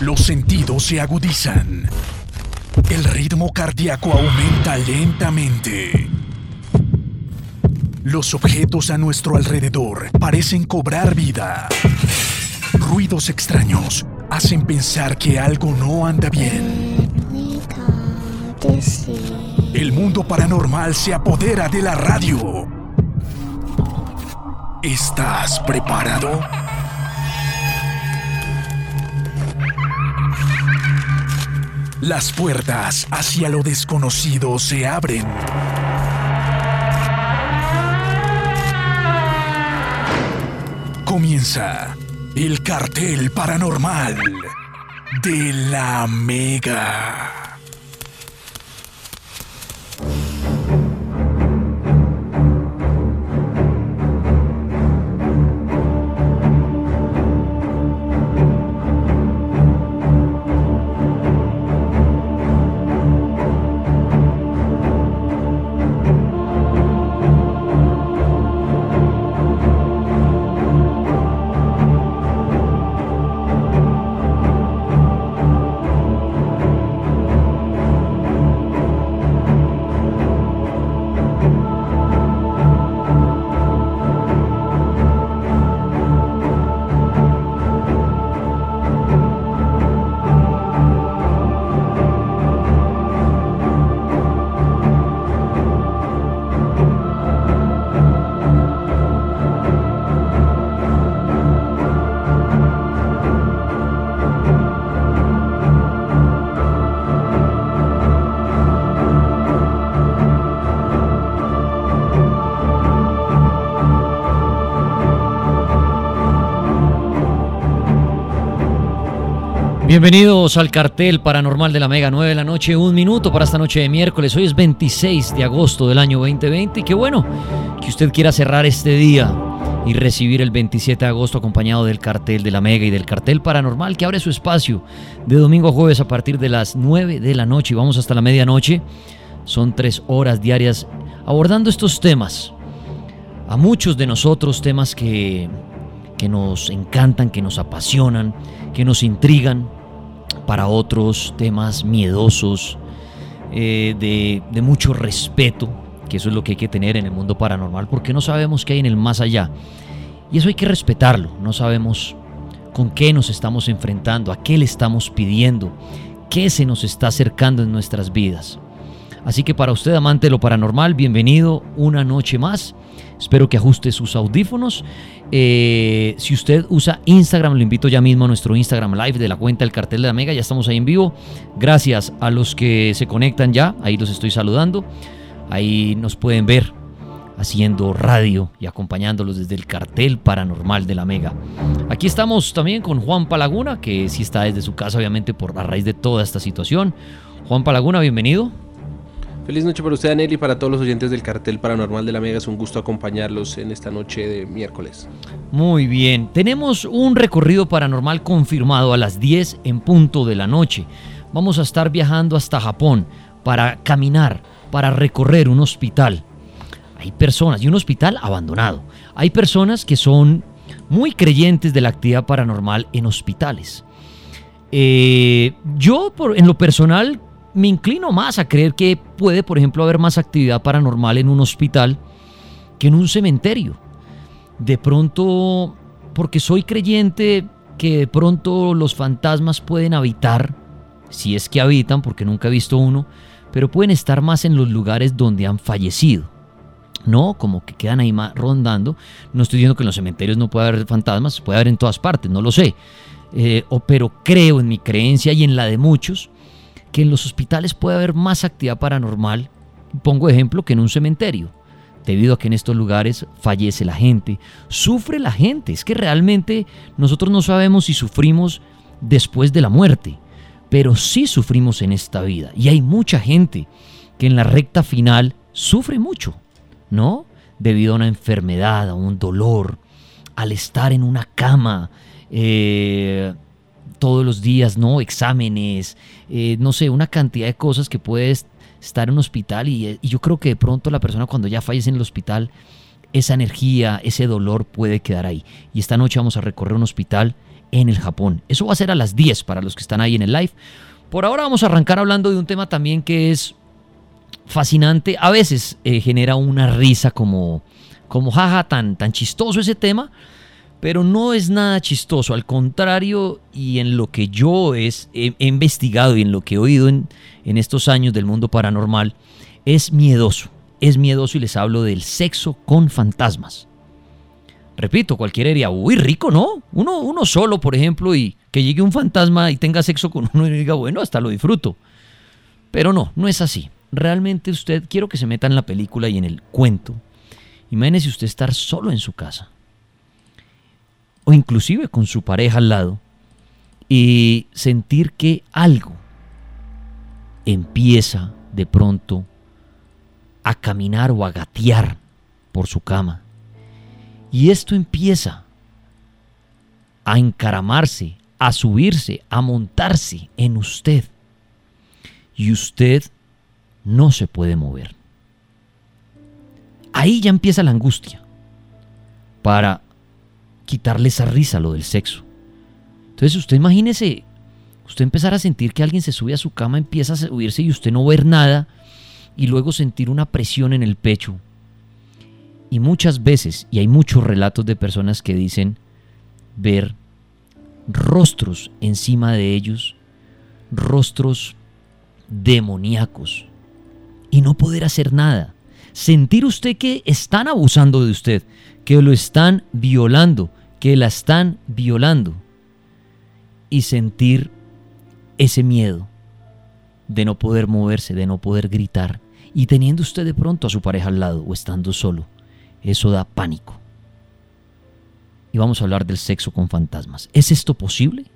Los sentidos se agudizan. El ritmo cardíaco aumenta lentamente. Los objetos a nuestro alrededor parecen cobrar vida. Ruidos extraños hacen pensar que algo no anda bien. El mundo paranormal se apodera de la radio. ¿Estás preparado? Las puertas hacia lo desconocido se abren. Comienza el cartel paranormal de la Mega. Bienvenidos al cartel paranormal de la Mega 9 de la noche, un minuto para esta noche de miércoles. Hoy es 26 de agosto del año 2020 y qué bueno que usted quiera cerrar este día y recibir el 27 de agosto acompañado del cartel de la Mega y del cartel paranormal que abre su espacio de domingo a jueves a partir de las 9 de la noche y vamos hasta la medianoche. Son tres horas diarias abordando estos temas. A muchos de nosotros temas que, que nos encantan, que nos apasionan, que nos intrigan, para otros temas miedosos, eh, de, de mucho respeto, que eso es lo que hay que tener en el mundo paranormal, porque no sabemos qué hay en el más allá. Y eso hay que respetarlo, no sabemos con qué nos estamos enfrentando, a qué le estamos pidiendo, qué se nos está acercando en nuestras vidas. Así que para usted, amante de lo paranormal, bienvenido una noche más. Espero que ajuste sus audífonos eh, si usted usa Instagram, lo invito ya mismo a nuestro Instagram Live de la cuenta El Cartel de la Mega. Ya estamos ahí en vivo. Gracias a los que se conectan ya. Ahí los estoy saludando. Ahí nos pueden ver haciendo radio y acompañándolos desde el cartel paranormal de la Mega. Aquí estamos también con Juan Palaguna, que sí está desde su casa, obviamente, por la raíz de toda esta situación. Juan Palaguna, bienvenido. Feliz noche para usted, Anel, y para todos los oyentes del cartel paranormal de la Mega. Es un gusto acompañarlos en esta noche de miércoles. Muy bien, tenemos un recorrido paranormal confirmado a las 10 en punto de la noche. Vamos a estar viajando hasta Japón para caminar, para recorrer un hospital. Hay personas, y un hospital abandonado. Hay personas que son muy creyentes de la actividad paranormal en hospitales. Eh, yo, por, en lo personal, me inclino más a creer que puede, por ejemplo, haber más actividad paranormal en un hospital que en un cementerio. De pronto, porque soy creyente que de pronto los fantasmas pueden habitar, si es que habitan, porque nunca he visto uno, pero pueden estar más en los lugares donde han fallecido. No, como que quedan ahí rondando. No estoy diciendo que en los cementerios no puede haber fantasmas, puede haber en todas partes, no lo sé. Eh, pero creo en mi creencia y en la de muchos que en los hospitales puede haber más actividad paranormal, pongo ejemplo, que en un cementerio, debido a que en estos lugares fallece la gente, sufre la gente, es que realmente nosotros no sabemos si sufrimos después de la muerte, pero sí sufrimos en esta vida, y hay mucha gente que en la recta final sufre mucho, ¿no? Debido a una enfermedad, a un dolor, al estar en una cama, eh, todos los días, ¿no? Exámenes, eh, no sé, una cantidad de cosas que puedes estar en un hospital y, yo creo que de pronto la persona cuando ya fallece en el hospital, esa energía, ese dolor puede quedar ahí. Y esta noche vamos a recorrer un hospital en el Japón. Eso va a ser a las 10 para los que están ahí en el live. Por ahora vamos a arrancar hablando de un tema también que es fascinante. A veces eh, genera una risa como, como jaja, tan, tan chistoso ese tema. Pero no es nada chistoso, al contrario, y en lo que yo he, investigado y en lo que he oído en, en estos años del mundo paranormal, es miedoso. Es miedoso y les hablo del sexo con fantasmas. Repito, cualquiera diría, uy, rico, ¿no? Uno, uno solo, por ejemplo, y que llegue un fantasma y tenga sexo con uno y diga, bueno, hasta lo disfruto. Pero no, no es así. Realmente usted, quiero que se meta en la película y en el cuento. Imagínese usted estar solo en su casa. O inclusive con su pareja al lado. Y sentir que algo empieza de pronto a caminar o a gatear por su cama y esto empieza a encaramarse, a subirse, a montarse en usted. Y usted no se puede mover. Ahí ya empieza la angustia para quitarle esa risa lo del sexo. Entonces usted imagínese, usted empezar a sentir que alguien se sube a su cama, empieza a subirse y usted no ver nada y luego sentir una presión en el pecho y muchas veces, y hay muchos relatos de personas que dicen ver rostros encima de ellos, rostros demoníacos, y no poder hacer nada. Sentir usted que están abusando de usted, que lo están violando, que la están violando, y sentir ese miedo de no poder moverse, de no poder gritar, y teniendo usted de pronto a su pareja al lado o estando solo eso da pánico. Y vamos a hablar del sexo con fantasmas. ¿Es esto posible?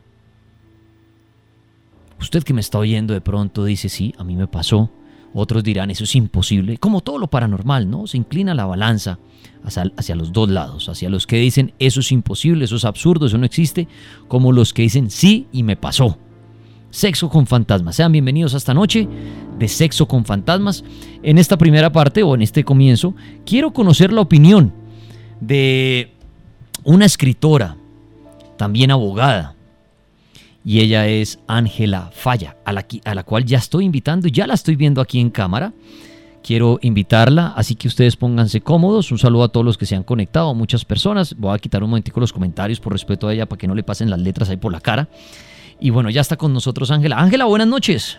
Usted que me está oyendo de pronto dice, sí, a mí me pasó. Otros dirán, eso es imposible. Como todo lo paranormal, ¿no? Se inclina la balanza hacia, los dos lados. Hacia los que dicen, eso es imposible, eso es absurdo, eso no existe. Como los que dicen, sí, y me pasó. Sexo con fantasmas. Sean bienvenidos a esta noche de Sexo con fantasmas. En esta primera parte o en este comienzo, quiero conocer la opinión de una escritora, también abogada, y ella es Ángela Falla, a la, a la cual ya estoy invitando y ya la estoy viendo aquí en cámara. Quiero invitarla, así que ustedes pónganse cómodos. Un saludo a todos los que se han conectado, muchas personas. Voy a quitar un momentico los comentarios por respeto a ella para que no le pasen las letras ahí por la cara. Y bueno, ya está con nosotros Ángela. Ángela, buenas noches.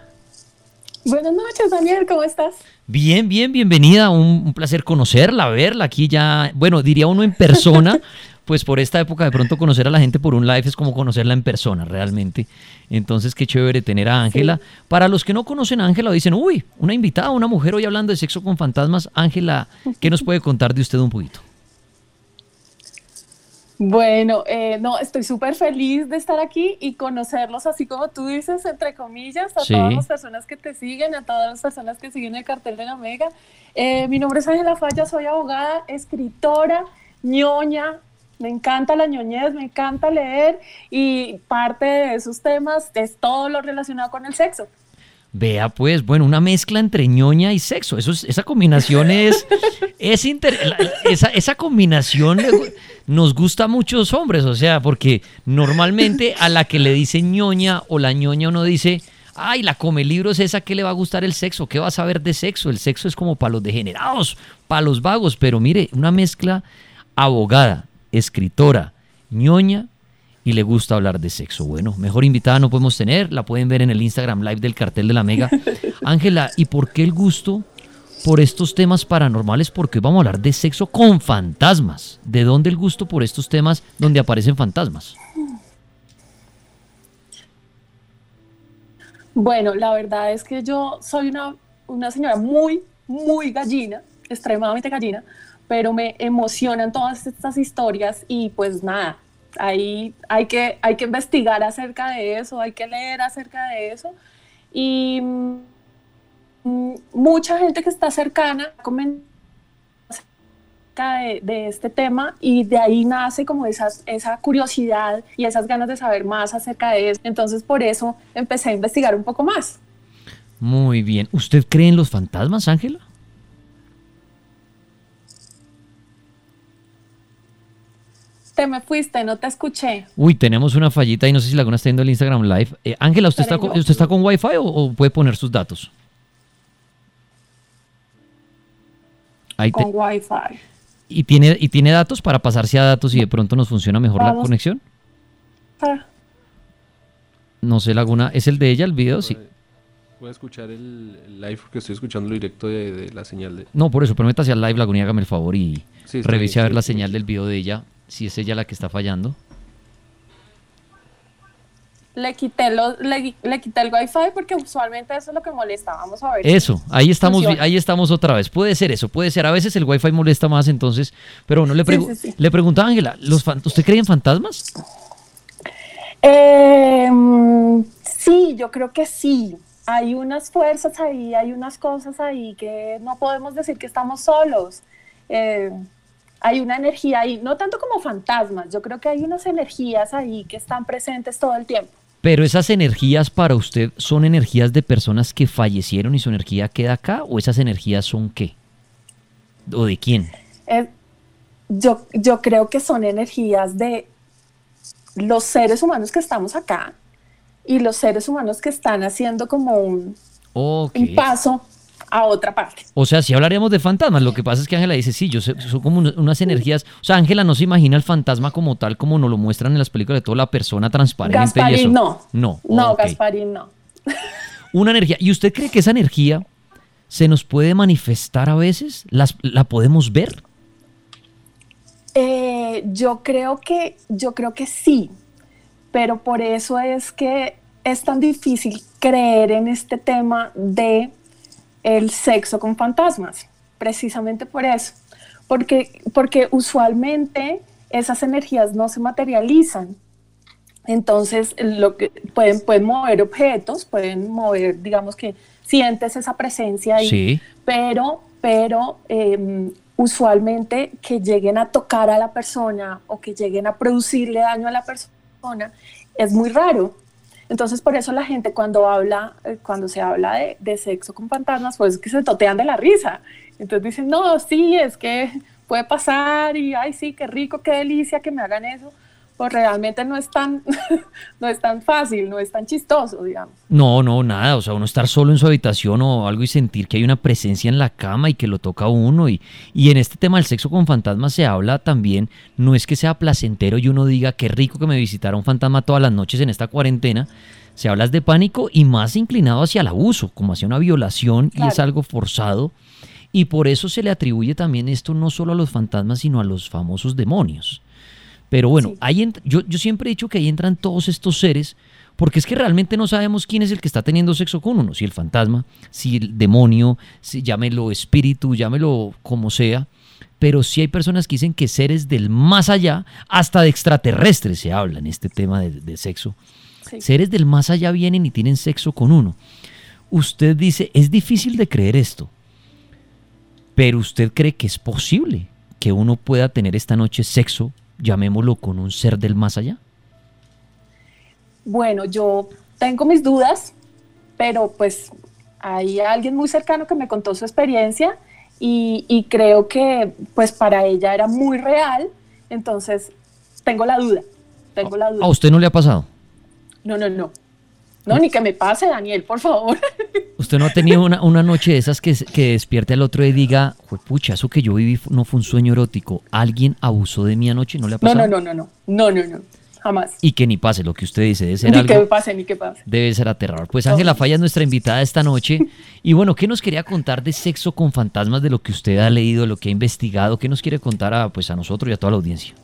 Buenas noches, Daniel, ¿cómo estás? Bien, bien, bienvenida. Un, placer conocerla, verla aquí ya, bueno, diría uno en persona, pues por esta época de pronto conocer a la gente por un live es como conocerla en persona realmente. Entonces, qué chévere tener a Ángela. Para los que no conocen a Ángela, dicen, uy, una invitada, una mujer hoy hablando de sexo con fantasmas. Ángela, ¿qué nos puede contar de usted un poquito? Bueno, eh, no, estoy súper feliz de estar aquí y conocerlos así como tú dices, entre comillas, a todas las personas que te siguen, a todas las personas que siguen el cartel de la Mega. Eh, mi nombre es Ángela Falla, soy abogada, escritora, ñoña, me encanta la ñoñez, me encanta leer y parte de esos temas es todo lo relacionado con el sexo. Vea pues, bueno, una mezcla entre ñoña y sexo. Eso esa combinación es, es esa, esa, combinación nos gusta a muchos hombres, o sea, porque normalmente a la que le dice ñoña o la ñoña uno dice, ay, la come libros esa que le va a gustar el sexo, ¿qué va a saber de sexo? El sexo es como para los degenerados, para los vagos, pero mire, una mezcla abogada, escritora, ñoña y le gusta hablar de sexo. Bueno, mejor invitada no podemos tener, la pueden ver en el Instagram Live del cartel de la Mega. Ángela, ¿y por qué el gusto por estos temas paranormales? Porque vamos a hablar de sexo con fantasmas. ¿De dónde el gusto por estos temas donde aparecen fantasmas? Bueno, la verdad es que yo soy una, una señora muy, muy gallina, extremadamente gallina, pero me emocionan todas estas historias y pues nada, Ahí hay que, hay que investigar acerca de eso, hay que leer acerca de eso. Y mm, mucha gente que está cercana comenta acerca de, este tema y de ahí nace como esa curiosidad y esas ganas de saber más acerca de eso. Entonces por eso empecé a investigar un poco más. Muy bien. ¿Usted cree en los fantasmas, Ángela? Te me fuiste, no te escuché. Uy, tenemos una fallita y no sé si la está viendo el Instagram Live. Eh, Ángela, ¿usted, está con, ¿usted está con Wi-Fi o, puede poner sus datos? Ahí con Wi-Fi. ¿Y tiene, ¿Y tiene datos para pasarse a datos y de pronto nos funciona mejor la conexión? Ah. No sé, Laguna. ¿Es el de ella el video? Sí. Voy a escuchar el, live porque estoy escuchando lo directo de, la señal de... No, por eso, pero métase al live, Laguna, hágame el favor y revise a ver la señal del video de ella, si es ella la que está fallando. Le quité, le, quité el wifi porque usualmente eso es lo que molesta. Vamos a ver. Eso, ahí estamos, ahí estamos otra vez. Puede ser eso, puede ser. A veces el wifi molesta más, entonces. Pero bueno, le, le preguntaba Ángela, ¿usted cree en fantasmas? Em, sí, yo creo que sí hay unas fuerzas ahí, hay unas cosas ahí que no podemos decir que estamos solos. Eh, hay una energía ahí, no tanto como fantasmas, yo creo que hay unas energías ahí que están presentes todo el tiempo. Pero esas energías para usted son energías de personas que fallecieron y su energía queda acá o esas energías son qué? ¿O de quién? Eh, yo, yo creo que son energías de los seres humanos que estamos acá, y los seres humanos que están haciendo como un, paso a otra parte. O sea, si hablaríamos de fantasmas, lo que pasa es que Ángela dice, sí, yo sé, son como unas energías, o sea, Ángela no se imagina el fantasma como tal, como nos lo muestran en las películas de toda la persona transparente Gasparín, y eso. no. No, no Gasparín no. Una energía, ¿y usted cree que esa energía se nos puede manifestar a veces? ¿Las, ¿La podemos ver? Eh, yo creo que, yo creo que sí, pero por eso es que es tan difícil creer en este tema de el sexo con fantasmas, precisamente por eso, porque, porque usualmente esas energías no se materializan. Entonces, lo que pueden, pueden mover objetos, pueden mover, digamos que sientes esa presencia ahí, pero, pero em, usualmente que lleguen a tocar a la persona o que lleguen a producirle daño a la persona es muy raro. Entonces, por eso la gente cuando habla, eh, cuando se habla de, sexo con fantasmas, pues que se totean de la risa. Entonces dicen, no, sí, es que puede pasar y, ay, sí, qué rico, qué delicia que me hagan eso pues realmente no es tan, no es tan fácil, no es tan chistoso, digamos. No, no, nada, o sea, uno estar solo en su habitación o algo y sentir que hay una presencia en la cama y que lo toca a uno y, y en este tema del sexo con fantasmas se habla también, no es que sea placentero y uno diga qué rico que me visitara un fantasma todas las noches en esta cuarentena, se habla de pánico y más inclinado hacia el abuso, como hacia una violación y es algo forzado. Y por eso se le atribuye también esto no solo a los fantasmas, sino a los famosos demonios. Pero bueno, ahí yo, yo siempre he dicho que ahí entran todos estos seres, porque es que realmente no sabemos quién es el que está teniendo sexo con uno, si el fantasma, si el demonio, si llámelo espíritu, llámelo como sea, pero sí hay personas que dicen que seres del más allá, hasta de extraterrestres se habla en este tema de, sexo. Seres del más allá vienen y tienen sexo con uno. Usted dice, es difícil de creer esto, pero usted cree que es posible que uno pueda tener esta noche sexo llamémoslo, con un ser del más allá? Bueno, yo tengo mis dudas, pero pues hay alguien muy cercano que me contó su experiencia y, creo que pues para ella era muy real, entonces tengo la duda, tengo la duda. ¿A usted no le ha pasado? No, no, no. No, ni que me pase, Daniel, por favor. ¿Usted no ha tenido una, una noche de esas que, que despierte al otro y diga, pucha, eso que yo viví no fue un sueño erótico? ¿Alguien abusó de mí anoche? ¿No le ha pasado? No, no, no, no, no, no, no, jamás. Y que ni pase lo que usted dice, debe ser ni que pase, ni que pase. Debe ser aterrador. Pues Ángela Falla es nuestra invitada esta noche. Y bueno, ¿qué nos quería contar de sexo con fantasmas, de lo que usted ha leído, de lo que ha investigado? ¿Qué nos quiere contar a, pues, a nosotros y a toda la audiencia?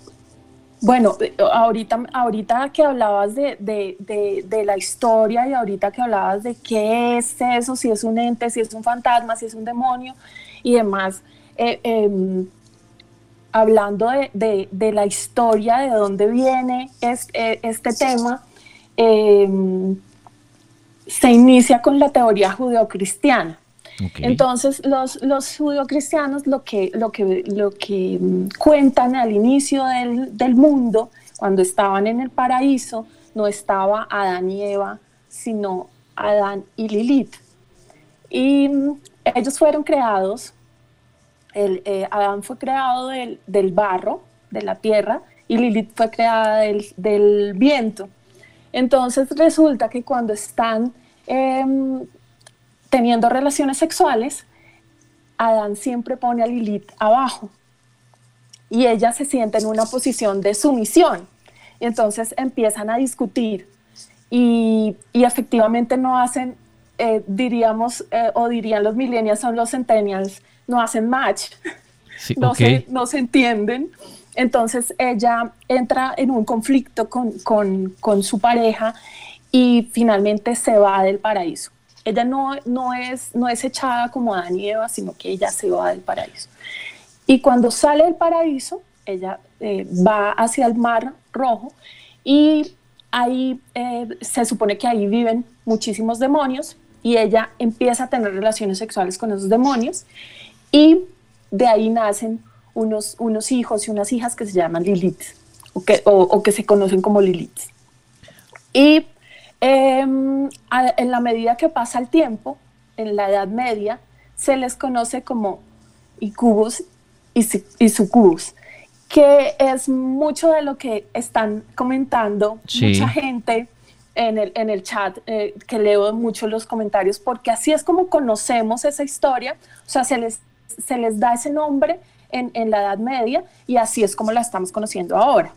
Bueno, eh, ahorita, ahorita que hablabas de, la historia y ahorita que hablabas de qué es eso, si es un ente, si es un fantasma, si es un demonio y demás, eh, em, hablando de, la historia, de dónde viene eh, este tema, em, se inicia con la teoría judeocristiana. Entonces, los, los judio-cristianos lo que, lo, que, lo que cuentan al inicio del, del, mundo, cuando estaban en el paraíso, no estaba Adán y Eva, sino Adán y Lilith. Y mm, ellos fueron creados, el, eh, Adán fue creado del, del barro, de la tierra, y Lilith fue creada del, viento. Entonces resulta que cuando están em, teniendo relaciones sexuales, Adán siempre pone a Lilith abajo y ella se siente en una posición de sumisión. Y entonces empiezan a discutir y, efectivamente no hacen, eh, diríamos, eh, o dirían los millennials, son los centennials, no hacen match, no, se, no se entienden. Entonces ella entra en un conflicto con, con, con, su pareja y finalmente se va del paraíso. Ella no, no, es, no es echada como Adán y Eva, sino que ella se va del paraíso. Y cuando sale del paraíso, ella eh, va hacia el mar rojo y ahí eh, se supone que ahí viven muchísimos demonios y ella empieza a tener relaciones sexuales con esos demonios y de ahí nacen unos, unos hijos y unas hijas que se llaman Lilith o que, o, que se conocen como Lilith. Y em, en la medida que pasa el tiempo, en la Edad Media, se les conoce como incubos y, sucubus, que es mucho de lo que están comentando mucha gente en el, en el chat, eh, que leo mucho los comentarios, porque así es como conocemos esa historia, o sea, se les, se les da ese nombre en, en la Edad Media y así es como la estamos conociendo ahora.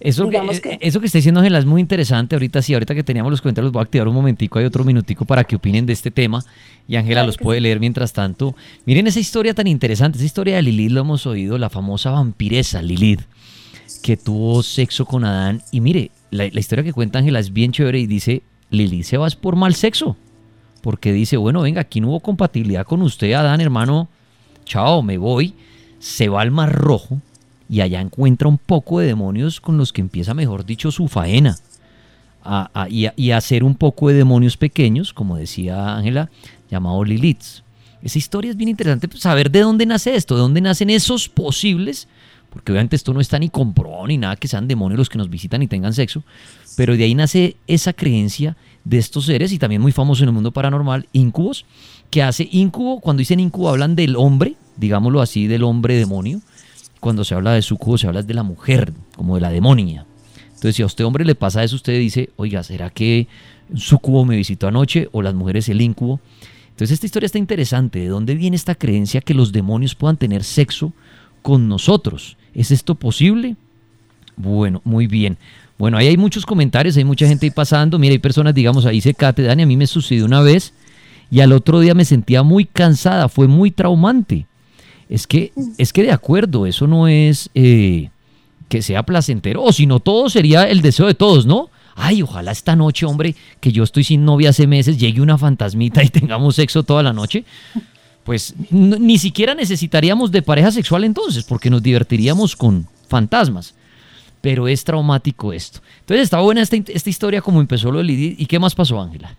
Eso que, eso que está diciendo Ángela es muy interesante. Ahorita sí, ahorita que teníamos los comentarios, los voy a activar un momentico, hay otro minutico para que opinen de este tema. Y Ángela los puede leer mientras tanto. Miren esa historia tan interesante, esa historia de Lilith lo hemos oído, la famosa vampiresa Lilith, que tuvo sexo con Adán. Y mire, la, historia que cuenta Ángela es bien chévere y dice, Lilith se va por mal sexo. Porque dice, bueno, venga, aquí no hubo compatibilidad con usted, Adán, hermano. Chao, me voy. Se va al mar rojo y allá encuentra un poco de demonios con los que empieza, mejor dicho, su faena. y, a, hacer un poco de demonios pequeños, como decía Ángela, llamado Liliths. Esa historia es bien interesante, pues, saber de dónde nace esto, de dónde nacen esos posibles, porque obviamente esto no está ni comprobado ni nada que sean demonios los que nos visitan y tengan sexo, pero de ahí nace esa creencia de estos seres y también muy famoso en el mundo paranormal, incubos, que hace incubo, cuando dicen incubo hablan del hombre, digámoslo así, del hombre demonio, cuando se habla de sucubo se habla de la mujer, como de la demonia. Entonces, si a usted hombre le pasa eso, usted dice, oiga, ¿será que sucubo me visitó anoche o las mujeres el incubo? Entonces, esta historia está interesante. ¿De dónde viene esta creencia que los demonios puedan tener sexo con nosotros? ¿Es esto posible? Bueno, muy bien. Bueno, ahí hay muchos comentarios, hay mucha gente ahí pasando. Mira, hay personas, digamos, ahí se cate, Dani, a mí me sucedió una vez y al otro día me sentía muy cansada, fue muy traumante. Es que, es que de acuerdo, eso no es eh, que sea placentero, o sino todo sería el deseo de todos, ¿no? Ay, ojalá esta noche, hombre, que yo estoy sin novia hace meses, llegue una fantasmita y tengamos sexo toda la noche. Pues ni siquiera necesitaríamos de pareja sexual entonces, porque nos divertiríamos con fantasmas. Pero es traumático esto. Entonces está buena esta, esta historia como empezó lo de Lidia. ¿Y qué más pasó, Ángela?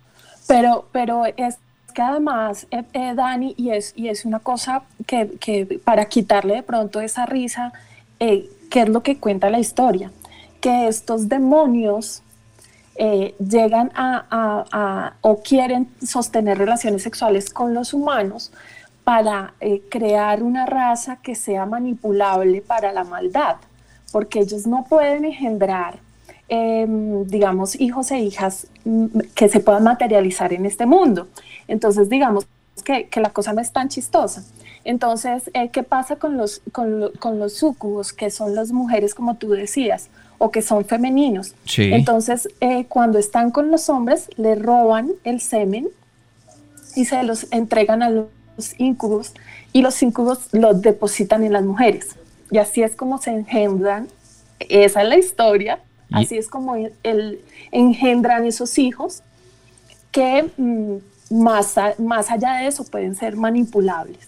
Pero, pero es que además, eh, eh, Dani, y es, y es una cosa que, que, para quitarle de pronto esa risa, eh, ¿qué es lo que cuenta la historia? Que estos demonios llegan a, a, o quieren sostener relaciones sexuales con los humanos para crear una raza que sea manipulable para la maldad, porque ellos no pueden engendrar Em, digamos, hijos e hijas mm, que se puedan materializar en este mundo. Entonces, digamos que, que la cosa no es tan chistosa. Entonces, eh, ¿qué pasa con los, con, con, los sucubos, que son las mujeres, como tú decías, o que son femeninos? Entonces, eh, cuando están con los hombres, le roban el semen y se los entregan a los incubos y los incubos los depositan en las mujeres. Y así es como se engendran. Esa es la historia Así es como el, engendran esos hijos que mm, más, más allá de eso pueden ser manipulables.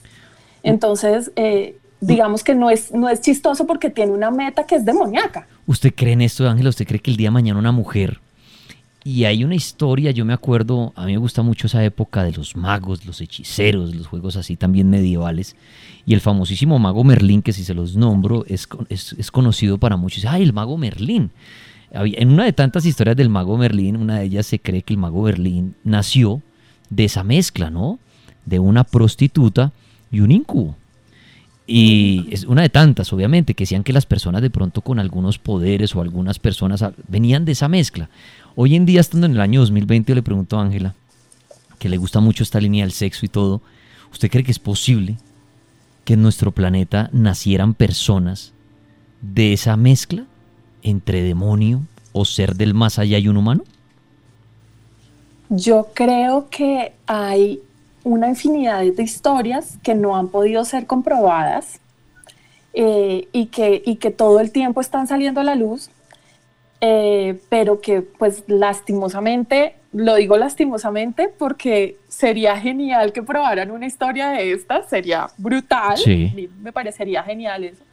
Entonces, eh, digamos que no es, no es chistoso porque tiene una meta que es demoníaca. ¿Usted cree en esto, Ángela? ¿Usted cree que el día de mañana una mujer y hay una historia, yo me acuerdo, a mí me gusta mucho esa época de los magos, los hechiceros, los juegos así también medievales. Y el famosísimo mago Merlín, que si se los nombro, es, es, conocido para muchos. ¡Ay, el mago Merlín! En una de tantas historias del mago Merlín, una de ellas se cree que el mago Merlín nació de esa mezcla, ¿no? De una prostituta y un incubo. Y es una de tantas, obviamente, que decían que las personas de pronto con algunos poderes o algunas personas venían de esa mezcla. Hoy en día, estando en el año 2020, le pregunto a Ángela, que le gusta mucho esta línea del sexo y todo, ¿usted cree que es posible que en nuestro planeta nacieran personas de esa mezcla entre demonio o ser del más allá y un humano? Yo creo que hay una infinidad de historias que no han podido ser comprobadas eh, y, que, y que todo el tiempo están saliendo a la luz, eh, pero que pues lastimosamente, lo digo lastimosamente porque sería genial que probaran una historia de esta, sería brutal, me parecería genial eso,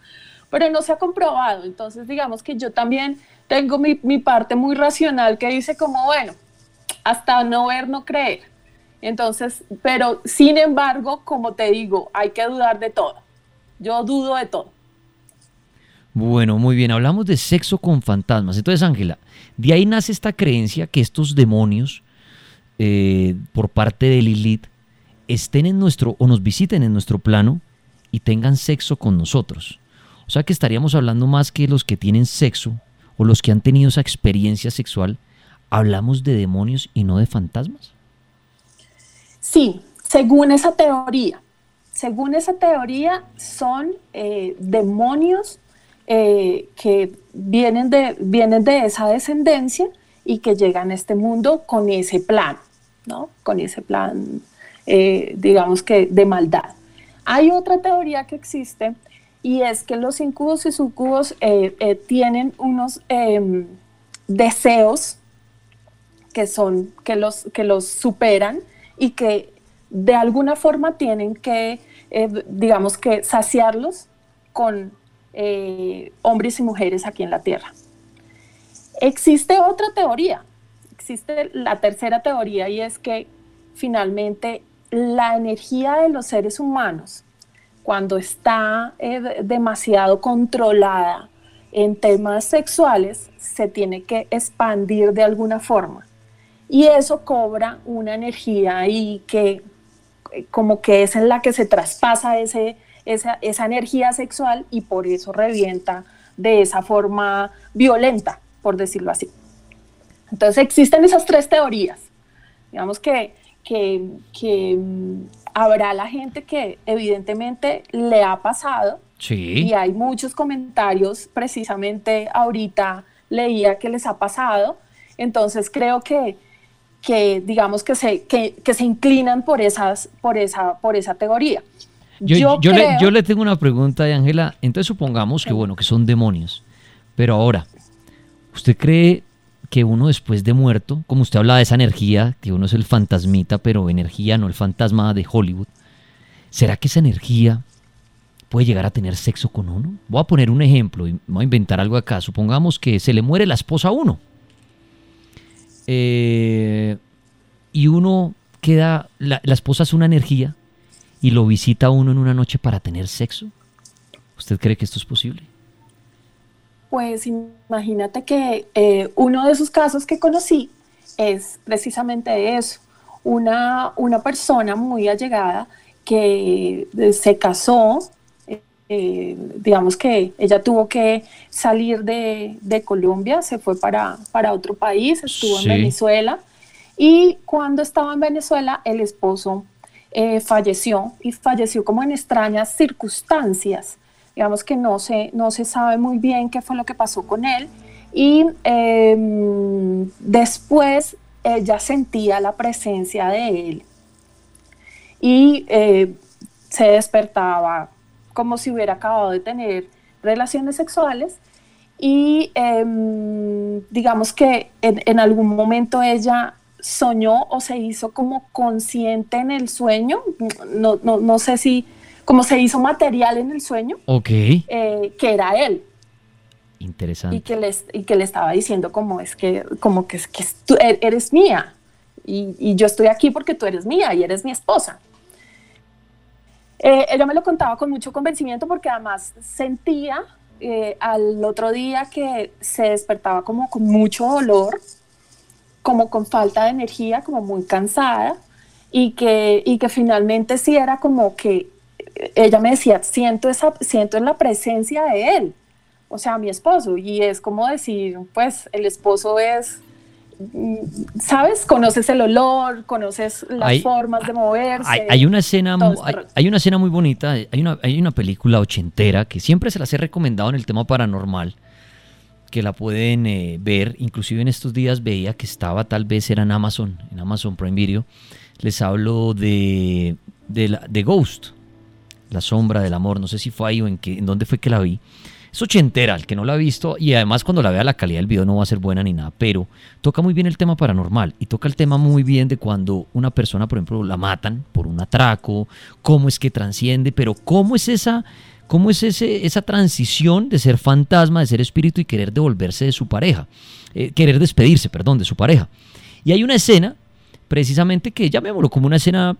pero no se ha comprobado, entonces digamos que yo también tengo mi, mi parte muy racional que dice como, bueno, hasta no ver, no creer. Entonces, pero sin embargo, como te digo, hay que dudar de todo. Yo dudo de todo. Bueno, muy bien, hablamos de sexo con fantasmas. Entonces, Ángela, de ahí nace esta creencia que estos demonios, eh, por parte de Lilith, estén en nuestro o nos visiten en nuestro plano y tengan sexo con nosotros. O sea que estaríamos hablando más que los que tienen sexo o los que han tenido esa experiencia sexual, hablamos de demonios y no de fantasmas. Sí, según esa teoría. Según esa teoría, son eh, demonios eh, que vienen de, vienen de esa descendencia y que llegan a este mundo con ese plan, ¿no? Con ese plan, eh, digamos que de maldad. Hay otra teoría que existe y es que los incubos y sucubos tienen unos em, deseos que son que los que los superan y que de alguna forma tienen que, eh, digamos que, saciarlos con eh, hombres y mujeres aquí en la Tierra. Existe otra teoría, existe la tercera teoría y es que finalmente la energía de los seres humanos, cuando está eh, demasiado controlada en temas sexuales, se tiene que expandir de alguna forma y eso cobra una energía y que eh, como que es en la que se traspasa ese, esa, esa energía sexual y por eso revienta de esa forma violenta, por decirlo así. Entonces existen esas tres teorías. Digamos que, que, que mm, habrá la gente que evidentemente le ha pasado sí. y hay muchos comentarios, precisamente ahorita leía que les ha pasado. Entonces creo que, que digamos que se, que, se inclinan por, esas, por, esa, por esa teoría. Yo, yo, le, yo le tengo una pregunta de Ángela. Entonces supongamos que, bueno, que son demonios. Pero ahora, ¿usted cree que uno después de muerto, como usted habla de esa energía, que uno es el fantasmita, pero energía, no el fantasma de Hollywood, ¿será que esa energía puede llegar a tener sexo con uno? Voy a poner un ejemplo y voy a inventar algo acá. Supongamos que se le muere la esposa a uno eh, y uno queda, la, esposa es una energía y lo visita uno en una noche para tener sexo. ¿Usted cree que esto es posible? Pues imagínate que eh, uno de esos casos que conocí es precisamente eso. Una, una persona muy allegada que se casó eh, digamos que ella tuvo que salir de, de Colombia, se fue para, para otro país, estuvo en Venezuela. Y cuando estaba en Venezuela el esposo eh, falleció y falleció como en extrañas circunstancias. Digamos que no se, no se sabe muy bien qué fue lo que pasó con él. Y em, después ella sentía la presencia de él. Y eh, se despertaba como si hubiera acabado de tener relaciones sexuales y em, digamos que en, algún momento ella soñó o se hizo como consciente en el sueño, no, no, no sé si, como se hizo material en el sueño, ok eh, que era él. Interesante. Y que, le, y que le estaba diciendo como es que, como que, es que tú e, eres mía y, y yo estoy aquí porque tú eres mía y eres mi esposa. Eh, ella me lo contaba con mucho convencimiento porque además sentía eh, al otro día que se despertaba como con mucho dolor, como con falta de energía, como muy cansada y que, y que finalmente sí era como que ella me decía, siento, esa, siento en la presencia de él, o sea, mi esposo, y es como decir, pues el esposo es ¿sabes? Conoces el olor, conoces las formas de moverse. Hay, una escena, hay, una escena muy bonita, hay una, hay una película ochentera que siempre se las he recomendado en el tema paranormal, que la pueden eh, ver, inclusive en estos días veía que estaba tal vez era en Amazon, en Amazon Prime Video, les hablo de, de, Ghost, La sombra del amor, no sé si fue ahí o en, qué, en dónde fue que la vi es ochentera, el que no la ha visto, y además cuando la vea la calidad del video no va a ser buena ni nada, pero toca muy bien el tema paranormal y toca el tema muy bien de cuando una persona, por ejemplo, la matan por un atraco, cómo es que transciende, pero cómo es esa, cómo es ese, esa transición de ser fantasma, de ser espíritu y querer devolverse de su pareja, eh, querer despedirse, perdón, de su pareja. Y hay una escena, precisamente que llamémoslo como una escena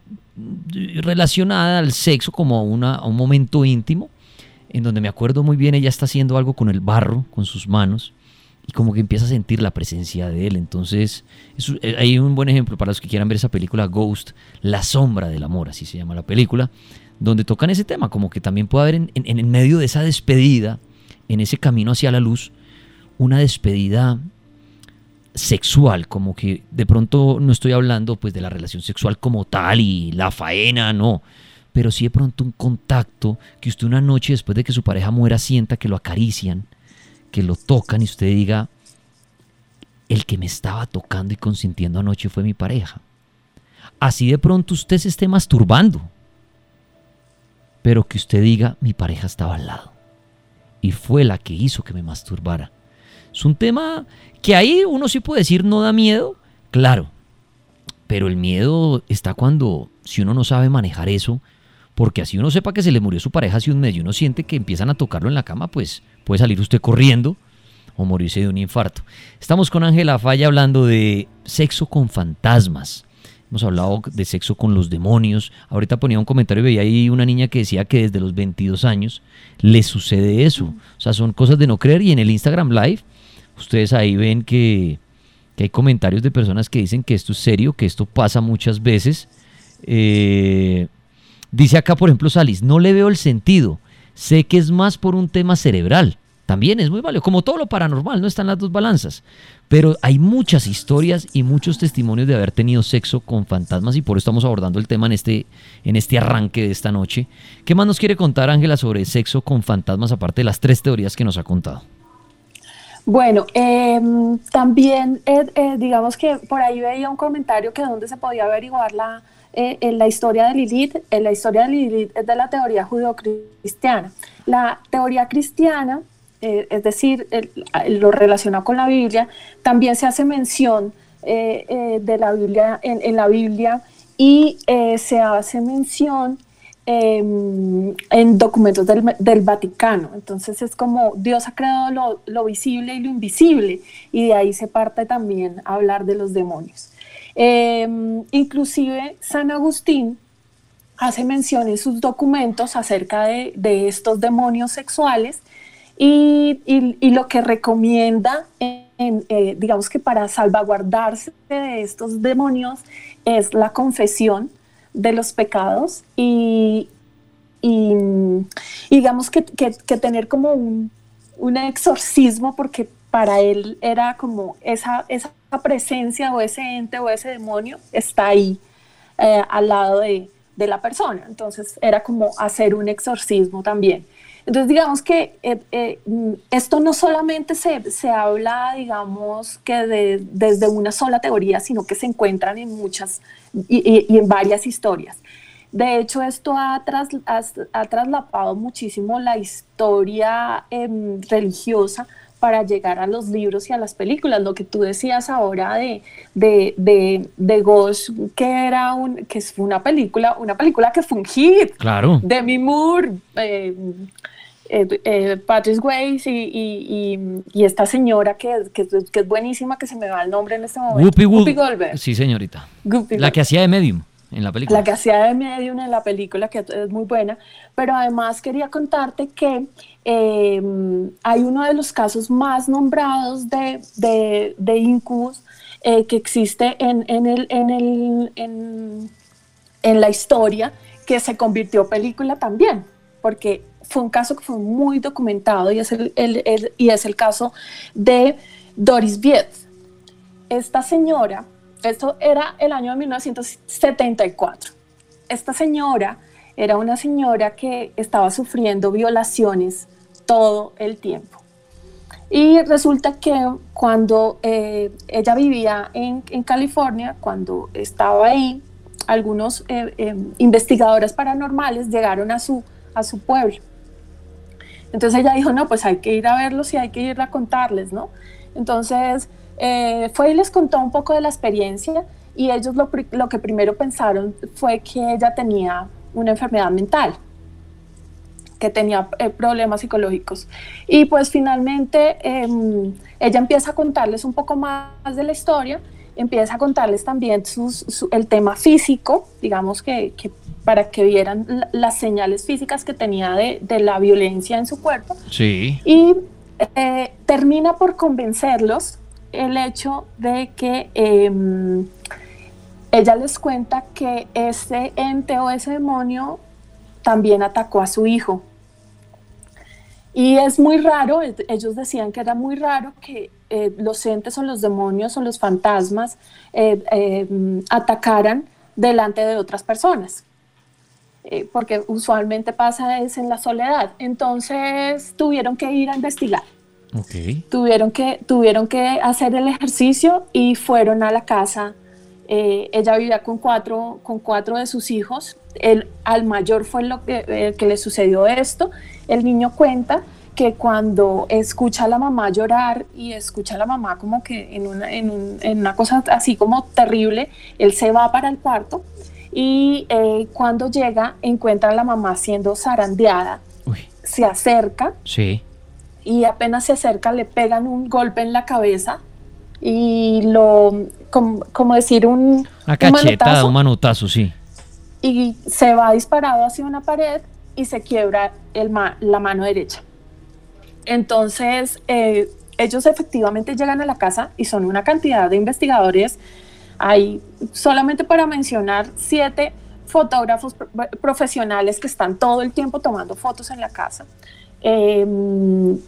relacionada al sexo, como a, una, a un momento íntimo, en donde me acuerdo muy bien, ella está haciendo algo con el barro, con sus manos, y como que empieza a sentir la presencia de él. Entonces, eh, hay un buen ejemplo para los que quieran ver esa película Ghost, La sombra del amor, así se llama la película, donde tocan ese tema, como que también puede haber en, en, medio de esa despedida, en ese camino hacia la luz, una despedida sexual, como que de pronto no estoy hablando pues de la relación sexual como tal y la faena, no, pero sí de pronto un contacto que usted una noche después de que su pareja muera sienta que lo acarician, que lo tocan y usted diga, el que me estaba tocando y consintiendo anoche fue mi pareja. Así de pronto usted se esté masturbando, pero que usted diga, mi pareja estaba al lado y fue la que hizo que me masturbara. Es un tema que ahí uno sí puede decir no da miedo, claro, pero el miedo está cuando, si uno no sabe manejar eso, porque así uno sepa que se le murió su pareja hace un mes y uno siente que empiezan a tocarlo en la cama, pues puede salir usted corriendo o morirse de un infarto. Estamos con Ángela Falla hablando de sexo con fantasmas. Hemos hablado de sexo con los demonios. Ahorita ponía un comentario y veía ahí una niña que decía que desde los 22 años le sucede eso. O sea, son cosas de no creer. Y en el Instagram Live, ustedes ahí ven que, que hay comentarios de personas que dicen que esto es serio, que esto pasa muchas veces. Eh, Dice acá, por ejemplo, Salis, no le veo el sentido. Sé que es más por un tema cerebral. También es muy valioso. Como todo lo paranormal, no están las dos balanzas. Pero hay muchas historias y muchos testimonios de haber tenido sexo con fantasmas y por eso estamos abordando el tema en este, en este arranque de esta noche. ¿Qué más nos quiere contar Ángela sobre sexo con fantasmas, aparte de las tres teorías que nos ha contado? Bueno, em, también eh, eh, digamos que por ahí veía un comentario que dónde se podía averiguar la, eh, en la historia de Lilith, en la historia de Lilith es de la teoría judeocristiana. La teoría cristiana, eh, es decir, lo relacionado con la Biblia, también se hace mención eh, de la Biblia en, la Biblia y se hace mención em, en documentos del, Vaticano. Entonces es como Dios ha creado lo, lo visible y lo invisible y de ahí se parte también a hablar de los demonios. Em, inclusive San Agustín hace mención en sus documentos acerca de, estos demonios sexuales y, lo que recomienda, eh, digamos que para salvaguardarse de estos demonios, es la confesión de los pecados y, digamos que, tener como un, exorcismo, porque para él era como esa presencia o ese ente o ese demonio está ahí eh, al lado de, la persona. Entonces era como hacer un exorcismo también. Entonces digamos que eh, eh, esto no solamente se, se, habla, digamos, que de, desde una sola teoría, sino que se encuentran en muchas y, y, en varias historias. De hecho, esto ha, tras, ha, traslapado muchísimo la historia em, religiosa para llegar a los libros y a las películas. Lo que tú decías ahora de, de, de, de Ghost, que era un, que fue una película, una película que fue un hit. Claro. Demi Moore, eh, eh, eh Patrick Swayze y, y, esta señora que, que, que, es buenísima, que se me va el nombre en este momento. Whoopi, Goldberg. Sí, señorita. la que hacía de Medium en la película. La que hacía de Medium en la película, que es muy buena. Pero además quería contarte que eh, hay uno de los casos más nombrados de, de, de incubus eh, que existe en, en, el, en, el, en, la historia, que se convirtió película también, porque fue un caso que fue muy documentado y es el, y es el caso de Doris Viet. Esta señora, esto era el año de 1974, esta señora era una señora que estaba sufriendo violaciones todo el tiempo. Y resulta que cuando eh, ella vivía en, California, cuando estaba ahí, algunos eh, eh, investigadores paranormales llegaron a su, a su pueblo. Entonces ella dijo, no, pues hay que ir a verlos y hay que ir a contarles, ¿no? Entonces fue y les contó un poco de la experiencia y ellos lo, lo que primero pensaron fue que ella tenía una enfermedad mental que tenía eh, problemas psicológicos. Y pues finalmente em, ella empieza a contarles un poco más de la historia, empieza a contarles también el tema físico, digamos que, para que vieran las señales físicas que tenía de, la violencia en su cuerpo. Sí. Y eh, termina por convencerlos el hecho de que em, ella les cuenta que ese ente o ese demonio también atacó a su hijo y es muy raro, ellos decían que era muy raro que eh, los entes o los demonios o los fantasmas eh, eh, atacaran delante de otras personas, porque usualmente pasa es en la soledad. Entonces tuvieron que ir a investigar. Tuvieron, que, tuvieron que hacer el ejercicio y fueron a la casa. ella vivía con cuatro, con cuatro de sus hijos. El, al mayor fue lo que, que le sucedió esto el niño cuenta que cuando escucha a la mamá llorar y escucha a la mamá como que en una, en, una cosa así como terrible, él se va para el cuarto y eh, cuando llega encuentra a la mamá siendo zarandeada, se acerca sí. Y apenas se acerca le pegan un golpe en la cabeza y lo, como, decir, un... Una cachetada, un manotazo, sí. Y se va disparado hacia una pared y se quiebra el la mano derecha. Entonces, eh, ellos efectivamente llegan a la casa y son una cantidad de investigadores. Hay solamente para mencionar siete fotógrafos profesionales que están todo el tiempo tomando fotos en la casa. Em,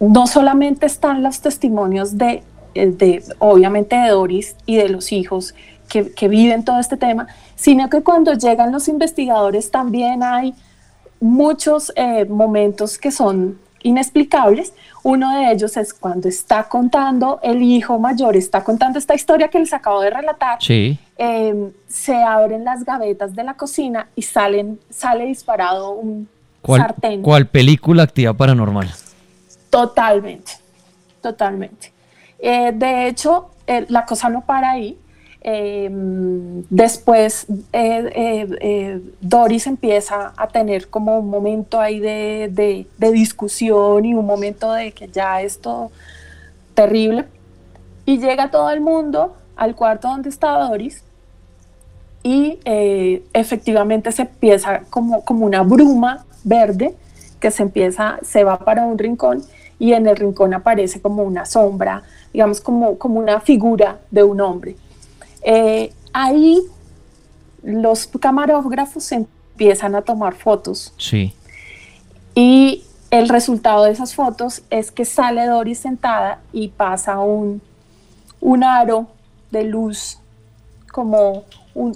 no solamente están los testimonios de, eh, de, obviamente, de Doris y de los hijos que, que viven todo este tema, sino que cuando llegan los investigadores también hay muchos eh, momentos que son inexplicables. Uno de ellos es cuando está contando, el hijo mayor está contando esta historia que les acabo de relatar. Sí. Em, se abren las gavetas de la cocina y salen, sale disparado un sartén. ¿Cuál película activa paranormal? Totalmente, totalmente. Eh, de hecho, la cosa no para ahí. Después eh, eh, eh, Doris empieza a tener como un momento ahí de, discusión y un momento de que ya esto terrible. Y llega todo el mundo al cuarto donde está Doris y efectivamente se empieza como, como una bruma verde que se empieza, se va para un rincón y en el rincón aparece como una sombra, digamos como, como una figura de un hombre. Eh, ahí los camarógrafos empiezan a tomar fotos. Sí. Y el resultado de esas fotos es que sale Doris sentada y pasa un, un aro de luz como,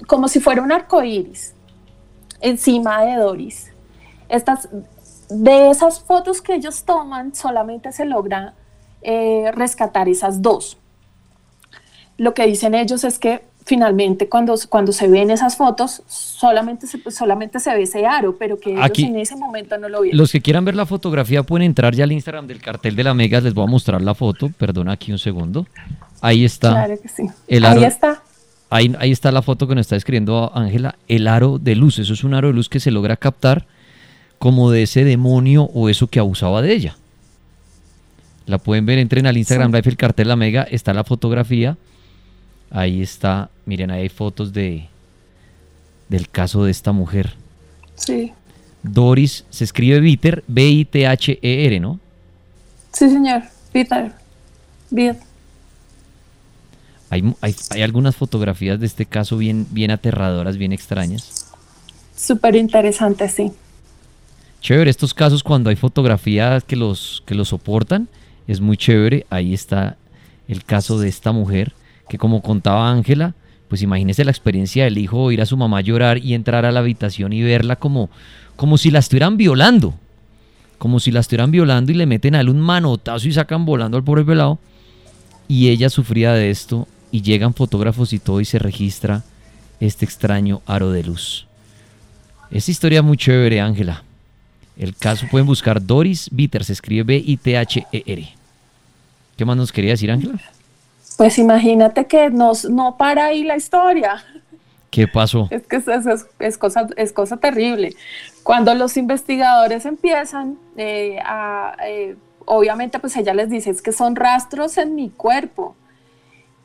como si fuera un arco iris encima de Doris. Estas, de esas fotos que ellos toman, solamente se logra eh, rescatar esas dos lo que dicen ellos es que finalmente cuando, cuando se ven esas fotos solamente se, solamente se ve ese aro, pero que ellos en ese momento no lo vieron. Los que quieran ver la fotografía pueden entrar ya al Instagram del cartel de la Mega, les voy a mostrar la foto, perdona aquí un segundo. Ahí está. Claro que sí. ahí está. Ahí, ahí está la foto que nos está escribiendo Ángela, el aro de luz. Eso es un aro de luz que se logra captar como de ese demonio o eso que abusaba de ella. La pueden ver, entren al Instagram Live, el cartel La Mega, está la fotografía Ahí está, miren, ahí hay fotos de del caso de esta mujer. Sí. Doris, se escribe Bitter, B-I-T-H-E-R, ¿no? Sí, señor, Bitter. Hay, hay, hay, algunas fotografías de este caso bien, bien aterradoras, bien extrañas. súper interesante, sí. Chévere, estos casos cuando hay fotografías que los, que los soportan, es muy chévere. Ahí está el caso de esta mujer, que como contaba Ángela, pues imagínese la experiencia del hijo, ir a su mamá llorar y entrar a la habitación y verla como, como si la estuvieran violando. Como si la estuvieran violando y le meten a él un manotazo y sacan volando al pobre pelado. Y ella sufría de esto y llegan fotógrafos y todo y se registra este extraño aro de luz. Esta historia muy chévere, Ángela. El caso pueden buscar Doris Bitter, se escribe B-I-T-H-E-R. ¿Qué más nos quería decir, Ángela? Pues imagínate que nos, no para ahí la historia. ¿Qué pasó? Es que es, cosa, es cosa terrible. Cuando los investigadores empiezan eh, a, eh, obviamente pues ella les dice, es que son rastros en mi cuerpo.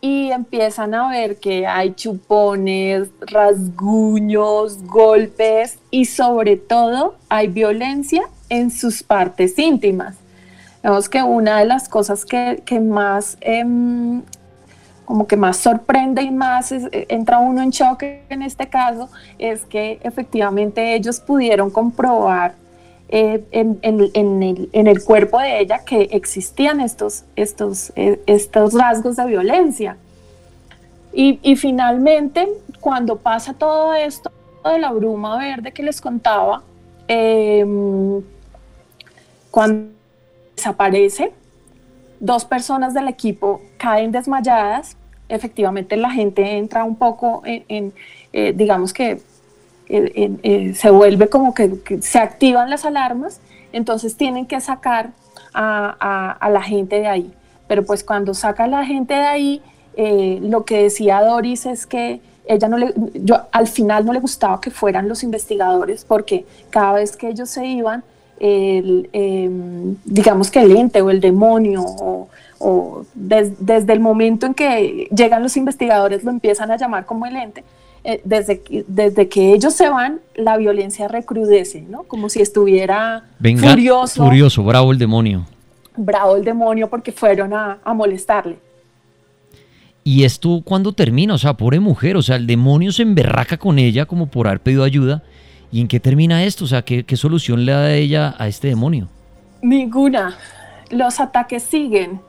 Y empiezan a ver que hay chupones, rasguños, golpes y sobre todo hay violencia en sus partes íntimas. Vemos que una de las cosas que, más em, como que más sorprende y más eh, entra uno en shock en este caso es que efectivamente ellos pudieron comprobar eh, en, el, cuerpo de ella que existían estos, estos, eh, estos rasgos de violencia. Y, finalmente, cuando pasa todo esto de la bruma verde que les contaba, em, cuando desaparece, dos personas del equipo caen desmayadas, efectivamente la gente entra un poco en, eh, digamos que eh, se vuelve como que, se activan las alarmas, entonces tienen que sacar a, la gente de ahí. Pero pues cuando saca a la gente de ahí, eh, lo que decía Doris es que ella no le, yo al final no le gustaba que fueran los investigadores porque cada vez que ellos se iban, el, em, digamos que el ente o el demonio o, desde el momento en que llegan los investigadores lo empiezan a llamar como el ente, eh, desde, que, desde que ellos se van, la violencia recrudece, ¿no? Como si estuviera furioso. Furioso, bravo el demonio. Bravo el demonio porque fueron a, a molestarle. ¿Y esto cuándo termina? O sea, pobre mujer, o sea, el demonio se emberraca con ella como por haber pedido ayuda ¿Y en qué termina esto? O sea, ¿qué, solución le da ella a este demonio? Ninguna. Los ataques siguen.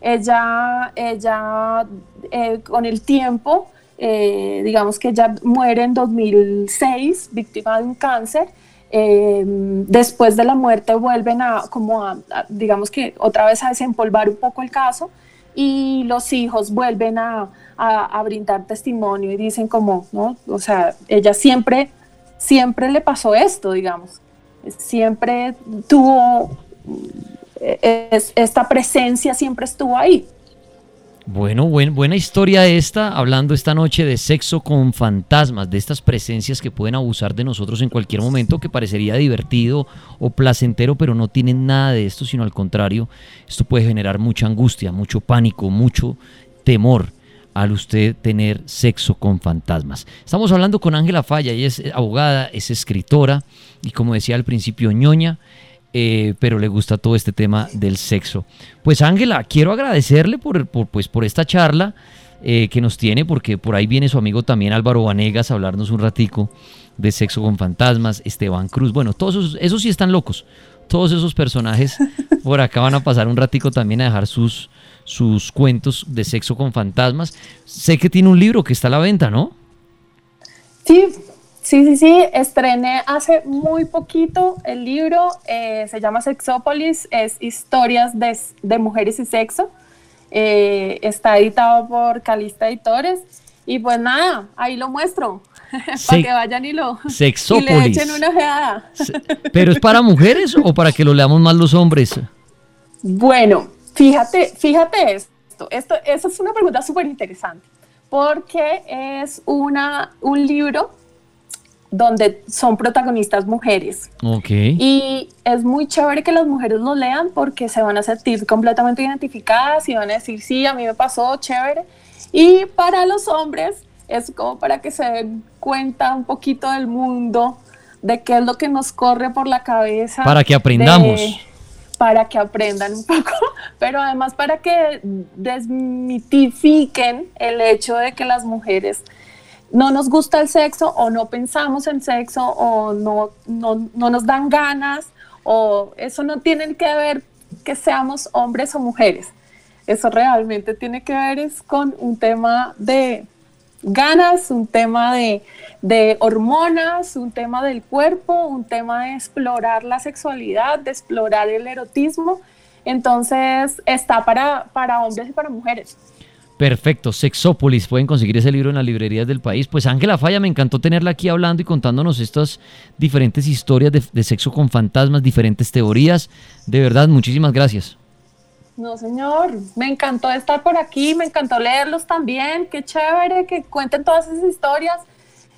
Ella, ella eh, con el tiempo, eh, digamos que ella muere en 2006, víctima de un cáncer. Em, después de la muerte vuelven a, como a, digamos que otra vez a desempolvar un poco el caso y los hijos vuelven a, a, brindar testimonio y dicen como, ¿no? O sea, ella siempre siempre le pasó esto, digamos. Siempre tuvo, eh, esta presencia siempre estuvo ahí. Bueno, buena historia esta, hablando esta noche de sexo con fantasmas, de estas presencias que pueden abusar de nosotros en cualquier momento, que parecería divertido o placentero, pero no tienen nada de esto, sino al contrario, esto puede generar mucha angustia, mucho pánico, mucho temor al usted tener sexo con fantasmas. Estamos hablando con Ángela Falla, ella es abogada, es escritora y como decía al principio, ñoña, eh, pero le gusta todo este tema del sexo. Pues Ángela, quiero agradecerle por, pues, por esta charla eh, que nos tiene, porque por ahí viene su amigo también Álvaro Vanegas a hablarnos un ratico de sexo con fantasmas, Esteban Cruz, bueno, todos esos, esos sí están locos, todos esos personajes por acá van a pasar un ratico también a dejar sus sus cuentos de sexo con fantasmas. Sé que tiene un libro que está a la venta, ¿no? Sí, sí, sí, sí. Estrené hace muy poquito el libro. Eh, se llama Sexópolis. Es historias de, mujeres y sexo. Eh, está editado por Calista Editores. Y pues nada, ahí lo muestro. para que vayan y lo Sexópolis. Y le echen una ojeada. ¿Pero es para mujeres o para que lo leamos más los hombres? Bueno, Fíjate, fíjate esto, esto, esa es una pregunta súper interesante, porque es una, un libro donde son protagonistas mujeres. Ok. Y es muy chévere que las mujeres lo lean porque se van a sentir completamente identificadas y van a decir, sí, a mí me pasó, chévere. Y para los hombres es como para que se den cuenta un poquito del mundo, de qué es lo que nos corre por la cabeza. Para que aprendamos para que aprendan un poco, pero además para que desmitifiquen el hecho de que las mujeres no nos gusta el sexo o no pensamos en sexo o no, no, no nos dan ganas o eso no tiene que ver que seamos hombres o mujeres. Eso realmente tiene que ver es con un tema de ganas, un tema de, de, hormonas, un tema del cuerpo, un tema de explorar la sexualidad, de explorar el erotismo. Entonces está para, para hombres y para mujeres. Perfecto, Sexópolis, pueden conseguir ese libro en las librerías del país. Pues Ángela Falla, me encantó tenerla aquí hablando y contándonos estas diferentes historias de, sexo con fantasmas, diferentes teorías. De verdad, muchísimas gracias. No, señor, me encantó estar por aquí, me encantó leerlos también, qué chévere que cuenten todas esas historias.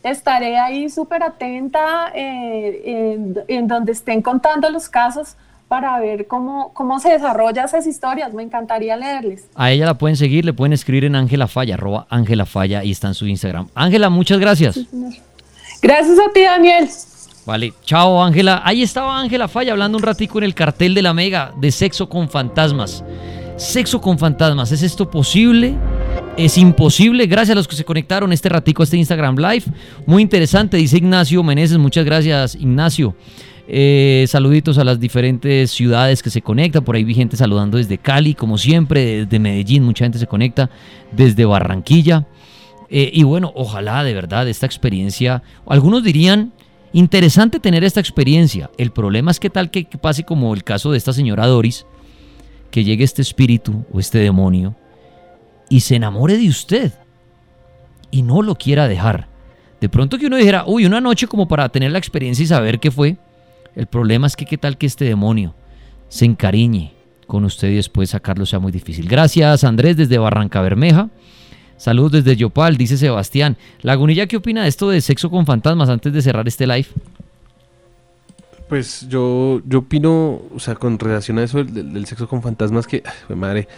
Estaré ahí súper atenta eh, en donde estén contando los casos para ver cómo, cómo se desarrollan esas historias. Me encantaría leerles. A ella la pueden seguir, le pueden escribir en Ángela Falla, arroba Ángela Falla, y está en su Instagram. Ángela, muchas gracias. Sí, gracias a ti, Daniel. Vale, chao Ángela. Ahí estaba Ángela Falla hablando un ratico en el cartel de la Mega de sexo con fantasmas. Sexo con fantasmas, ¿es esto posible? ¿Es imposible? Gracias a los que se conectaron este ratico a este Instagram Live. Muy interesante, dice Ignacio Meneses. Muchas gracias, Ignacio. Eh, saluditos a las diferentes ciudades que se conectan. Por ahí vi gente saludando desde Cali, como siempre, desde Medellín, mucha gente se conecta, desde Barranquilla. Eh, y bueno, ojalá de verdad esta experiencia, algunos dirían, interesante tener esta experiencia. El problema es que tal que pase como el caso de esta señora Doris, que llegue este espíritu o este demonio y se enamore de usted y no lo quiera dejar. De pronto que uno dijera, uy, una noche como para tener la experiencia y saber qué fue. El problema es que qué tal que este demonio se encariñe con usted y después sacarlo sea muy difícil. Gracias Andrés desde Barranca Bermeja. Saludos desde Yopal, dice Sebastián. Lagunilla, ¿qué opina de esto de sexo con fantasmas antes de cerrar este live? Pues yo, yo opino, o sea, con relación a eso del, sexo con fantasmas, que, ay, madre,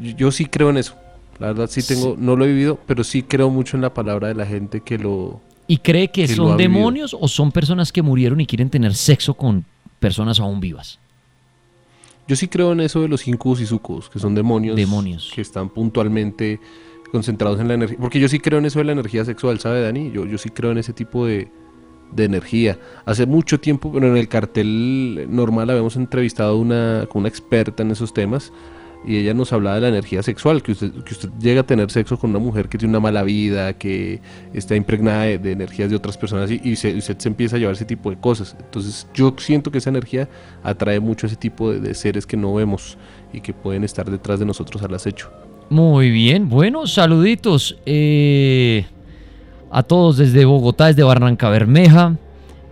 yo, sí creo en eso. La verdad sí tengo, no lo he vivido, pero sí creo mucho en la palabra de la gente que lo, ¿Y cree que, son demonios o son personas que murieron y quieren tener sexo con personas aún vivas? Yo sí creo en eso de los incubus y sucubus, que son demonios, demonios que están puntualmente concentrados en la energía. Porque yo sí creo en eso de la energía sexual, ¿sabe, Dani? Yo, yo sí creo en ese tipo de, de energía. Hace mucho tiempo, pero en el cartel normal habíamos entrevistado una, con una experta en esos temas y ella nos hablaba de la energía sexual, que usted, que usted llega a tener sexo con una mujer que tiene una mala vida, que está impregnada de, energías de otras personas y, usted se empieza a llevar ese tipo de cosas. Entonces yo siento que esa energía atrae mucho a ese tipo de, seres que no vemos y que pueden estar detrás de nosotros al acecho. Muy bien, bueno, saluditos eh, a todos desde Bogotá, desde Barranca Bermeja.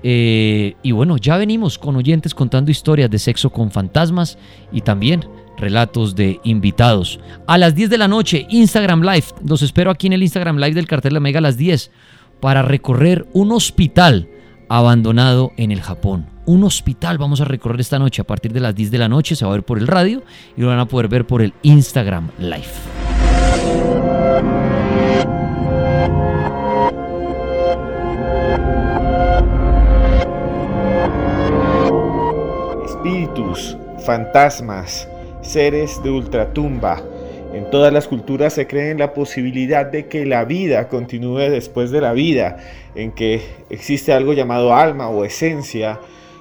Eh, y bueno, ya venimos con oyentes contando historias de sexo con fantasmas y también relatos de invitados. A las 10 de la noche, Instagram Live. Los espero aquí en el Instagram Live del Cartel de Mega a las 10 para recorrer un hospital abandonado en el Japón. Un hospital vamos a recorrer esta noche a partir de las 10 de la noche. Se va a ver por el radio y lo van a poder ver por el Instagram Live. Espíritus, fantasmas seres de ultratumba. En todas las culturas se cree en la posibilidad de que la vida continúe después de la vida, en que existe algo llamado alma o esencia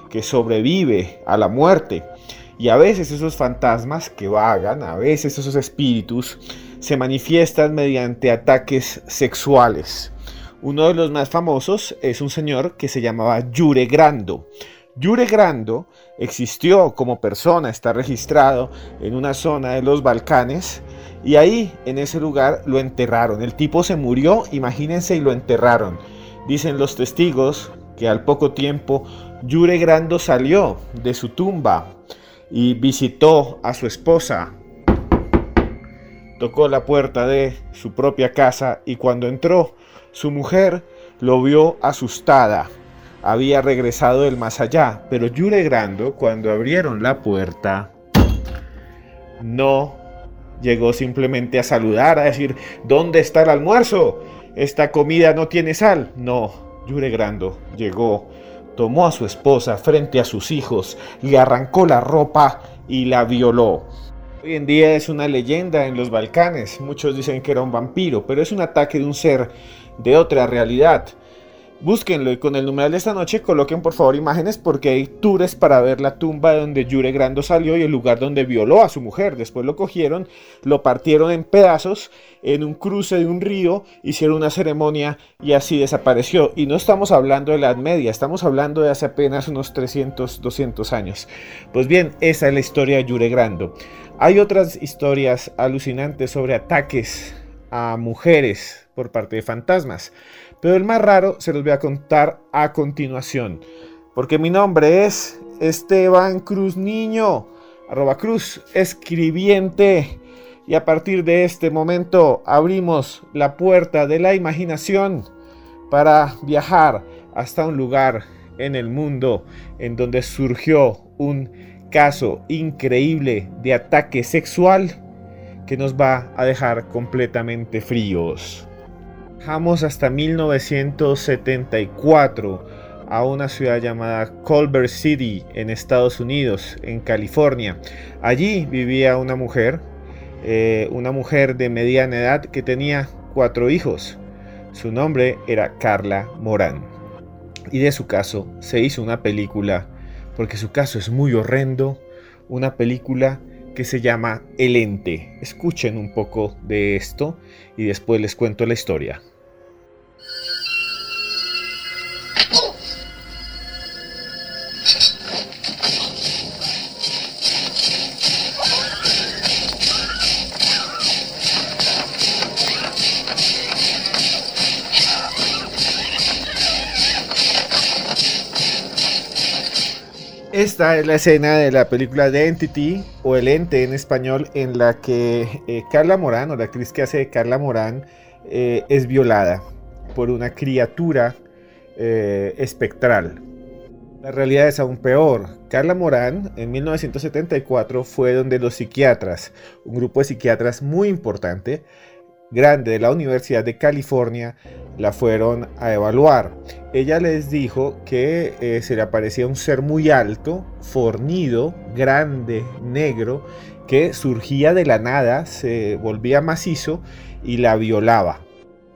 que sobrevive a la muerte. Y a veces esos fantasmas que vagan, a veces esos espíritus, se manifiestan mediante ataques sexuales. Uno de los más famosos es un señor que se llamaba Yure Grando. Yure Grando existió como persona, está registrado en una zona de los Balcanes y ahí en ese lugar lo enterraron. El tipo se murió, imagínense, y lo enterraron. Dicen los testigos que al poco tiempo Yure Grando salió de su tumba y visitó a su esposa. Tocó la puerta de su propia casa y cuando entró, su mujer lo vio asustada había regresado del más allá, pero Yure Grando, cuando abrieron la puerta, no llegó simplemente a saludar, a decir, ¿dónde está el almuerzo? Esta comida no tiene sal. No, Yure Grando llegó, tomó a su esposa frente a sus hijos, le arrancó la ropa y la violó. Hoy en día es una leyenda en los Balcanes. Muchos dicen que era un vampiro, pero es un ataque de un ser de otra realidad. Búsquenlo y con el numeral de esta noche coloquen por favor imágenes porque hay tours para ver la tumba de donde Yure Grando salió y el lugar donde violó a su mujer. Después lo cogieron, lo partieron en pedazos en un cruce de un río, hicieron una ceremonia y así desapareció. Y no estamos hablando de la Edad Media, estamos hablando de hace apenas unos 300, 200 años. Pues bien, esa es la historia de Yure Grando. Hay otras historias alucinantes sobre ataques a mujeres por parte de fantasmas. Pero el más raro se los voy a contar a continuación. Porque mi nombre es Esteban Cruz Niño, arroba Cruz Escribiente. Y a partir de este momento abrimos la puerta de la imaginación para viajar hasta un lugar en el mundo en donde surgió un caso increíble de ataque sexual que nos va a dejar completamente fríos. Viajamos hasta 1974 a una ciudad llamada Culver City en Estados Unidos, en California. Allí vivía una mujer, eh, una mujer de mediana edad que tenía cuatro hijos. Su nombre era Carla Morán. Y de su caso se hizo una película, porque su caso es muy horrendo, una película que se llama El Ente. Escuchen un poco de esto y después les cuento la historia. Esta es la escena de la película The Entity o El Ente en español en la que eh, Carla Morán o la actriz que hace de Carla Morán eh, es violada por una criatura eh, espectral. La realidad es aún peor. Carla Morán en 1974 fue donde los psiquiatras, un grupo de psiquiatras muy importante, grande de la Universidad de California, la fueron a evaluar. Ella les dijo que eh, se le aparecía un ser muy alto, fornido, grande, negro, que surgía de la nada, se volvía macizo y la violaba.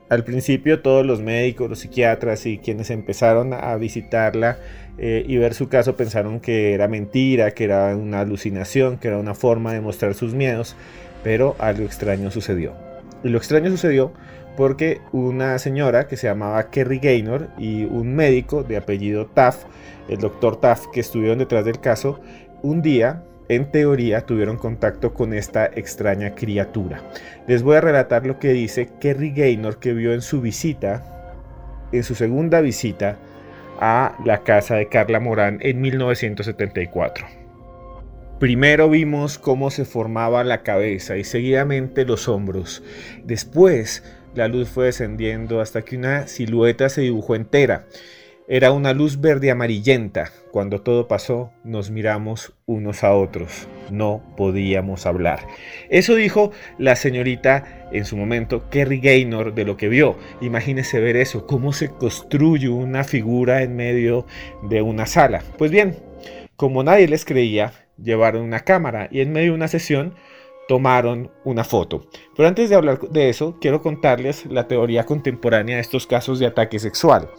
Al principio todos los médicos, los psiquiatras y quienes empezaron a visitarla eh, y ver su caso pensaron que era mentira, que era una alucinación, que era una forma de mostrar sus miedos, pero algo extraño sucedió. Y lo extraño sucedió porque una señora que se llamaba Kerry Gaynor y un médico de apellido Taff, el doctor Taff que estuvieron detrás del caso, un día, en teoría, tuvieron contacto con esta extraña criatura. Les voy a relatar lo que dice Kerry Gaynor que vio en su visita, en su segunda visita a la casa de Carla Morán en 1974. Primero vimos cómo se formaba la cabeza y seguidamente los hombros. Después la luz fue descendiendo hasta que una silueta se dibujó entera. Era una luz verde amarillenta. Cuando todo pasó, nos miramos unos a otros. No podíamos hablar. Eso dijo la señorita en su momento, Kerry Gaynor, de lo que vio. Imagínese ver eso, cómo se construye una figura en medio de una sala. Pues bien, como nadie les creía, llevaron una cámara y en medio de una sesión tomaron una foto. Pero antes de hablar de eso, quiero contarles la teoría contemporánea de estos casos de ataque sexual.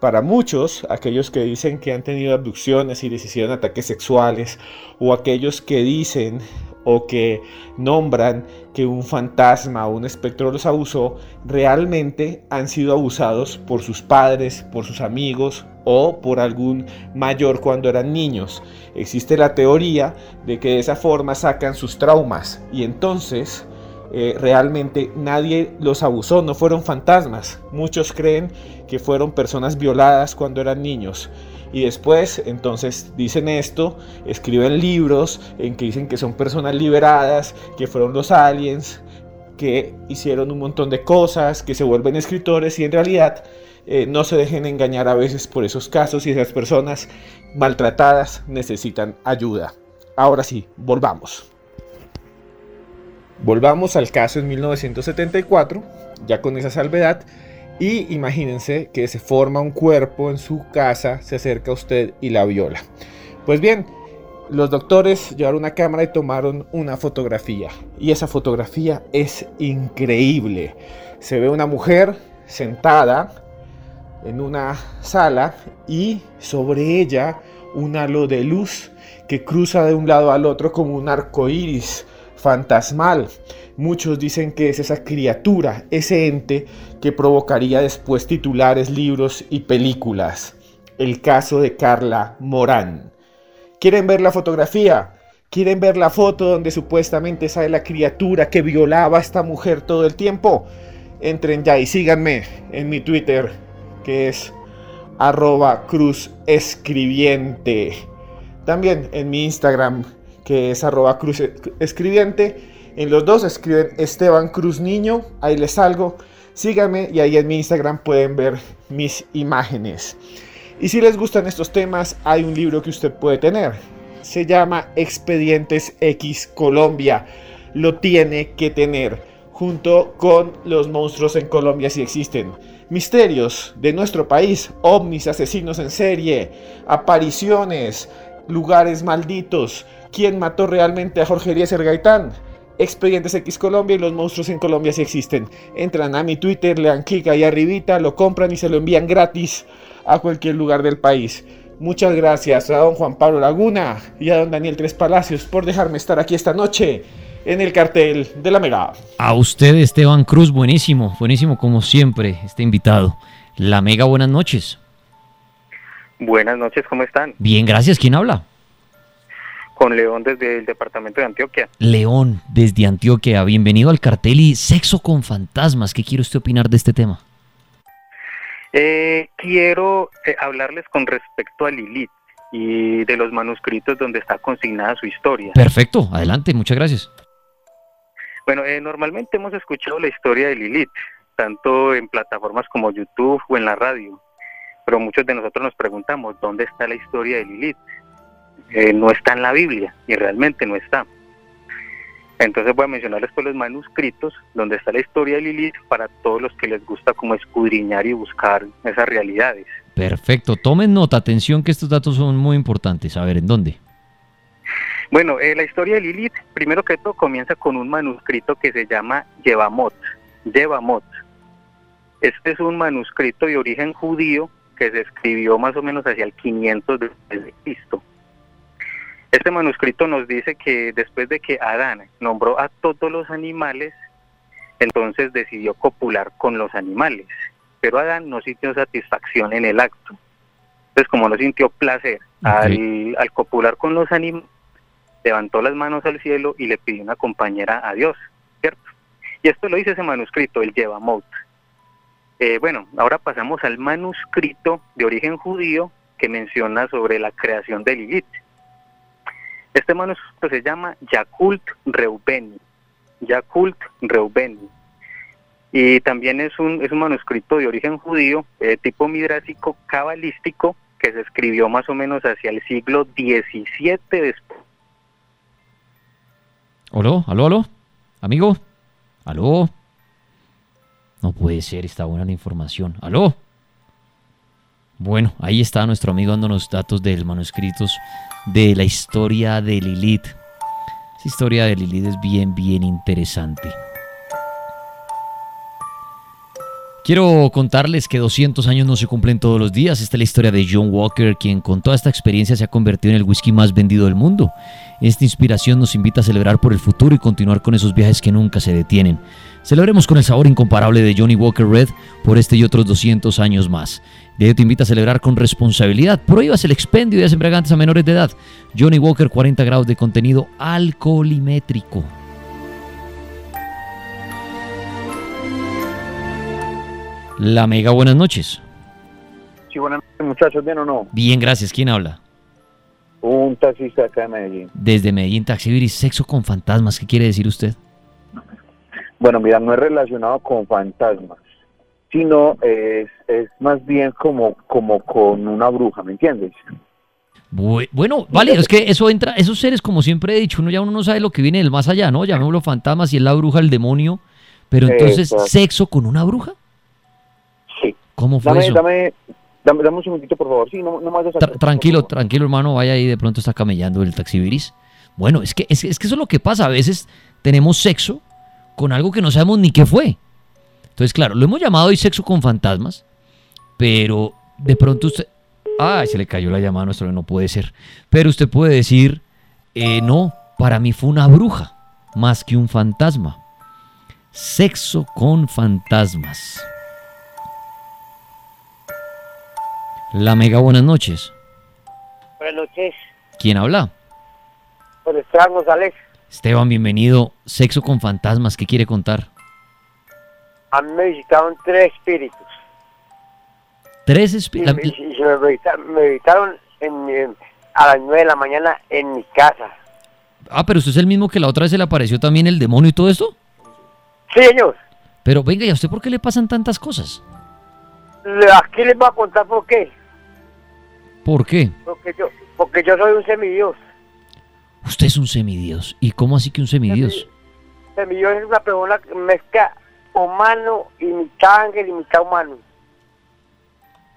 Para muchos, aquellos que dicen que han tenido abducciones y les hicieron ataques sexuales, o aquellos que dicen o que nombran que un fantasma o un espectro los abusó, realmente han sido abusados por sus padres, por sus amigos o por algún mayor cuando eran niños. Existe la teoría de que de esa forma sacan sus traumas y entonces eh, realmente nadie los abusó, no fueron fantasmas. Muchos creen que fueron personas violadas cuando eran niños. Y después, entonces, dicen esto, escriben libros en que dicen que son personas liberadas, que fueron los aliens, que hicieron un montón de cosas, que se vuelven escritores y en realidad eh, no se dejen engañar a veces por esos casos y esas personas maltratadas necesitan ayuda. Ahora sí, volvamos. Volvamos al caso en 1974, ya con esa salvedad, y imagínense que se forma un cuerpo en su casa, se acerca a usted y la viola. Pues bien, los doctores llevaron una cámara y tomaron una fotografía. Y esa fotografía es increíble. Se ve una mujer sentada en una sala y sobre ella un halo de luz que cruza de un lado al otro como un arco iris fantasmal. Muchos dicen que es esa criatura, ese ente que provocaría después titulares, libros y películas. El caso de Carla Morán. ¿Quieren ver la fotografía? ¿Quieren ver la foto donde supuestamente sale la criatura que violaba a esta mujer todo el tiempo? Entren ya y síganme en mi Twitter, que es arroba cruz escribiente. También en mi Instagram, que es arroba cruz escribiente. En los dos escriben Esteban Cruz Niño, ahí les salgo. Síganme y ahí en mi Instagram pueden ver mis imágenes. Y si les gustan estos temas, hay un libro que usted puede tener. Se llama Expedientes X Colombia. Lo tiene que tener junto con los monstruos en Colombia si existen. Misterios de nuestro país, ovnis, asesinos en serie, apariciones, lugares malditos. ¿Quién mató realmente a Jorge Eliezer Gaitán? Expedientes X Colombia y los monstruos en Colombia si existen. Entran a mi Twitter, le dan clic ahí arribita, lo compran y se lo envían gratis a cualquier lugar del país. Muchas gracias a don Juan Pablo Laguna y a don Daniel Tres Palacios por dejarme estar aquí esta noche en el cartel de la Mega. A usted, Esteban Cruz, buenísimo, buenísimo como siempre, este invitado. La Mega, buenas noches. Buenas noches, ¿cómo están? Bien, gracias. ¿Quién habla? con León desde el departamento de Antioquia. León, desde Antioquia, bienvenido al cartel y Sexo con Fantasmas. ¿Qué quiere usted opinar de este tema? Eh, quiero eh, hablarles con respecto a Lilith y de los manuscritos donde está consignada su historia. Perfecto, adelante, muchas gracias. Bueno, eh, normalmente hemos escuchado la historia de Lilith, tanto en plataformas como YouTube o en la radio, pero muchos de nosotros nos preguntamos, ¿dónde está la historia de Lilith? Eh, no está en la Biblia y realmente no está. Entonces voy a mencionarles por los manuscritos donde está la historia de Lilith para todos los que les gusta como escudriñar y buscar esas realidades. Perfecto, tomen nota, atención que estos datos son muy importantes. A ver, ¿en dónde? Bueno, eh, la historia de Lilith, primero que todo, comienza con un manuscrito que se llama Yevamot. Yevamot. Este es un manuscrito de origen judío que se escribió más o menos hacia el 500 después de Cristo. Este manuscrito nos dice que después de que Adán nombró a todos los animales, entonces decidió copular con los animales. Pero Adán no sintió satisfacción en el acto. Entonces, como no sintió placer al, copular con los animales, levantó las manos al cielo y le pidió una compañera a Dios, ¿cierto? Y esto lo dice ese manuscrito, el Lleva Eh, bueno, ahora pasamos al manuscrito de origen judío que menciona sobre la creación de Lilith. Este manuscrito se llama Yakult Reubeni. Yakult Reubeni. Y también es un, es un manuscrito de origen judío, de tipo midrásico cabalístico, que se escribió más o menos hacia el siglo XVII después. ¿Aló? ¿Aló? ¿Aló? ¿Amigo? ¿Aló? No puede ser, está buena la información. ¿Aló? Bueno, ahí está nuestro amigo dándonos datos del manuscritos de la historia de Lilith. Esa historia de Lilith es bien, bien interesante. Quiero contarles que 200 años no se cumplen todos los días. Esta es la historia de John Walker, quien con toda esta experiencia se ha convertido en el whisky más vendido del mundo. Esta inspiración nos invita a celebrar por el futuro y continuar con esos viajes que nunca se detienen. Celebremos con el sabor incomparable de Johnny Walker Red por este y otros 200 años más. De te invita a celebrar con responsabilidad. Prohíbas el expendio de embriagantes a menores de edad. Johnny Walker 40 grados de contenido alcoholimétrico. La Mega, buenas noches. Sí, buenas noches, muchachos, ¿bien o no? Bien, gracias. ¿Quién habla? Un taxista acá de Medellín. Desde Medellín, Taxi sexo con fantasmas. ¿Qué quiere decir usted? Bueno, mira, no es relacionado con fantasmas sino es, es más bien como, como con una bruja, ¿me entiendes? Bueno, vale, es que eso entra, esos seres, como siempre he dicho, uno ya uno no sabe lo que viene del más allá, ¿no? Llamémoslo fantasmas, si es la bruja, el demonio, pero entonces, ¿sexo con una bruja? Sí. ¿Cómo fue dame, eso? Dame, dame, un segundito, por favor. Sí, no, no me Tranquilo, tranquilo, hermano, vaya ahí, de pronto está camellando el taxibiris. Bueno, es que, es, es que eso es lo que pasa, a veces tenemos sexo con algo que no sabemos ni qué fue. Entonces, claro, lo hemos llamado hoy sexo con fantasmas, pero de pronto usted... Ay, se le cayó la llamada a nuestro, no puede ser. Pero usted puede decir, eh, no, para mí fue una bruja, más que un fantasma. Sexo con fantasmas. La mega, buenas noches. Buenas noches. ¿Quién habla? Con Esteban González. Esteban, bienvenido. Sexo con fantasmas, ¿qué quiere contar? A mí me visitaron tres espíritus. Tres espíritus. me- me, visita- me visitaron en a las nueve de la mañana en mi casa. Ah, pero usted es el mismo que la otra vez se le apareció también el demonio y todo esto. Sí, señor. Pero venga, ¿y a usted por qué le pasan tantas cosas? Aquí les voy a contar por qué. ¿Por qué? Porque yo, porque yo soy un semidios. Usted es un semidios. ¿Y cómo así que un semidios? Semidios es una persona que mezcla humano y mitad ángel y mitad humano.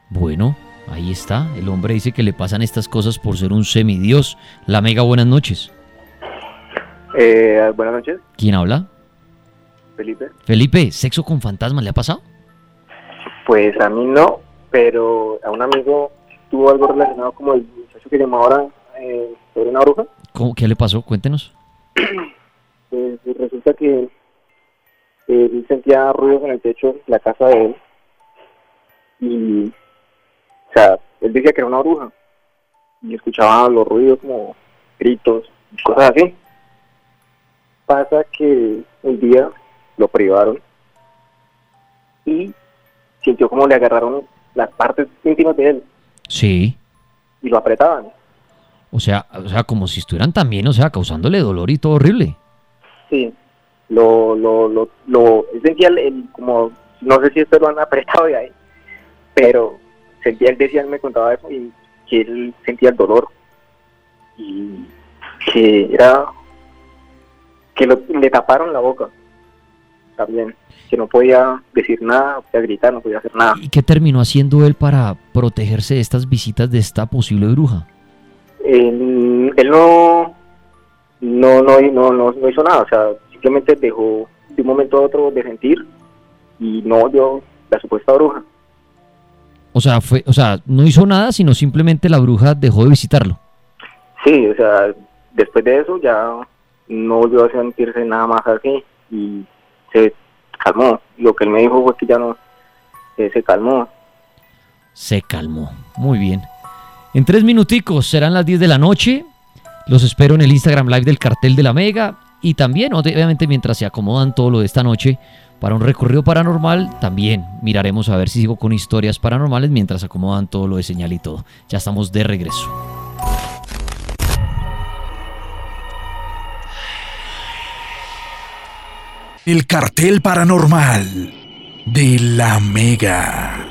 Bueno, ahí está. El hombre dice que le pasan estas cosas por ser un semidios. La mega, buenas noches. Eh, buenas noches, ¿Quién habla? Felipe. Felipe, ¿sexo con fantasmas le ha pasado? Pues a mí no, pero a un amigo tuvo algo relacionado como el muchacho que llamó ahora eh, sobre una bruja. ¿Cómo, ¿Qué le pasó? Cuéntenos. Pues resulta que él sentía ruidos en el techo de la casa de él y, o sea, él decía que era una bruja y escuchaba los ruidos como gritos, cosas así. Pasa que un día lo privaron y sintió como le agarraron las partes íntimas de él Sí. y lo apretaban. O sea, o sea, como si estuvieran también, o sea, causándole dolor y todo horrible. Sí, lo, lo, lo, lo sentía el, el- como, no sé si esto lo han apretado de ahí, pero sentía, él decía, él me contaba eso y que él sentía el dolor y que era, que lo- le taparon la boca también, que no podía decir nada, no podía gritar, no podía hacer nada. ¿Y qué terminó haciendo él para protegerse de estas visitas de esta posible bruja? Él, él no, no, no, no, no, no hizo nada, o sea, simplemente dejó de un momento a otro de sentir y no volvió la supuesta bruja. O sea, fue, o sea, no hizo nada, sino simplemente la bruja dejó de visitarlo. Sí, o sea, después de eso ya no volvió a sentirse nada más así y se calmó. Lo que él me dijo fue que ya no se calmó. Se calmó. Muy bien. En tres minuticos serán las 10 de la noche. Los espero en el Instagram Live del cartel de la Mega. Y también, obviamente, mientras se acomodan todo lo de esta noche para un recorrido paranormal, también miraremos a ver si sigo con historias paranormales mientras acomodan todo lo de señal y todo. Ya estamos de regreso. El cartel paranormal de la Mega.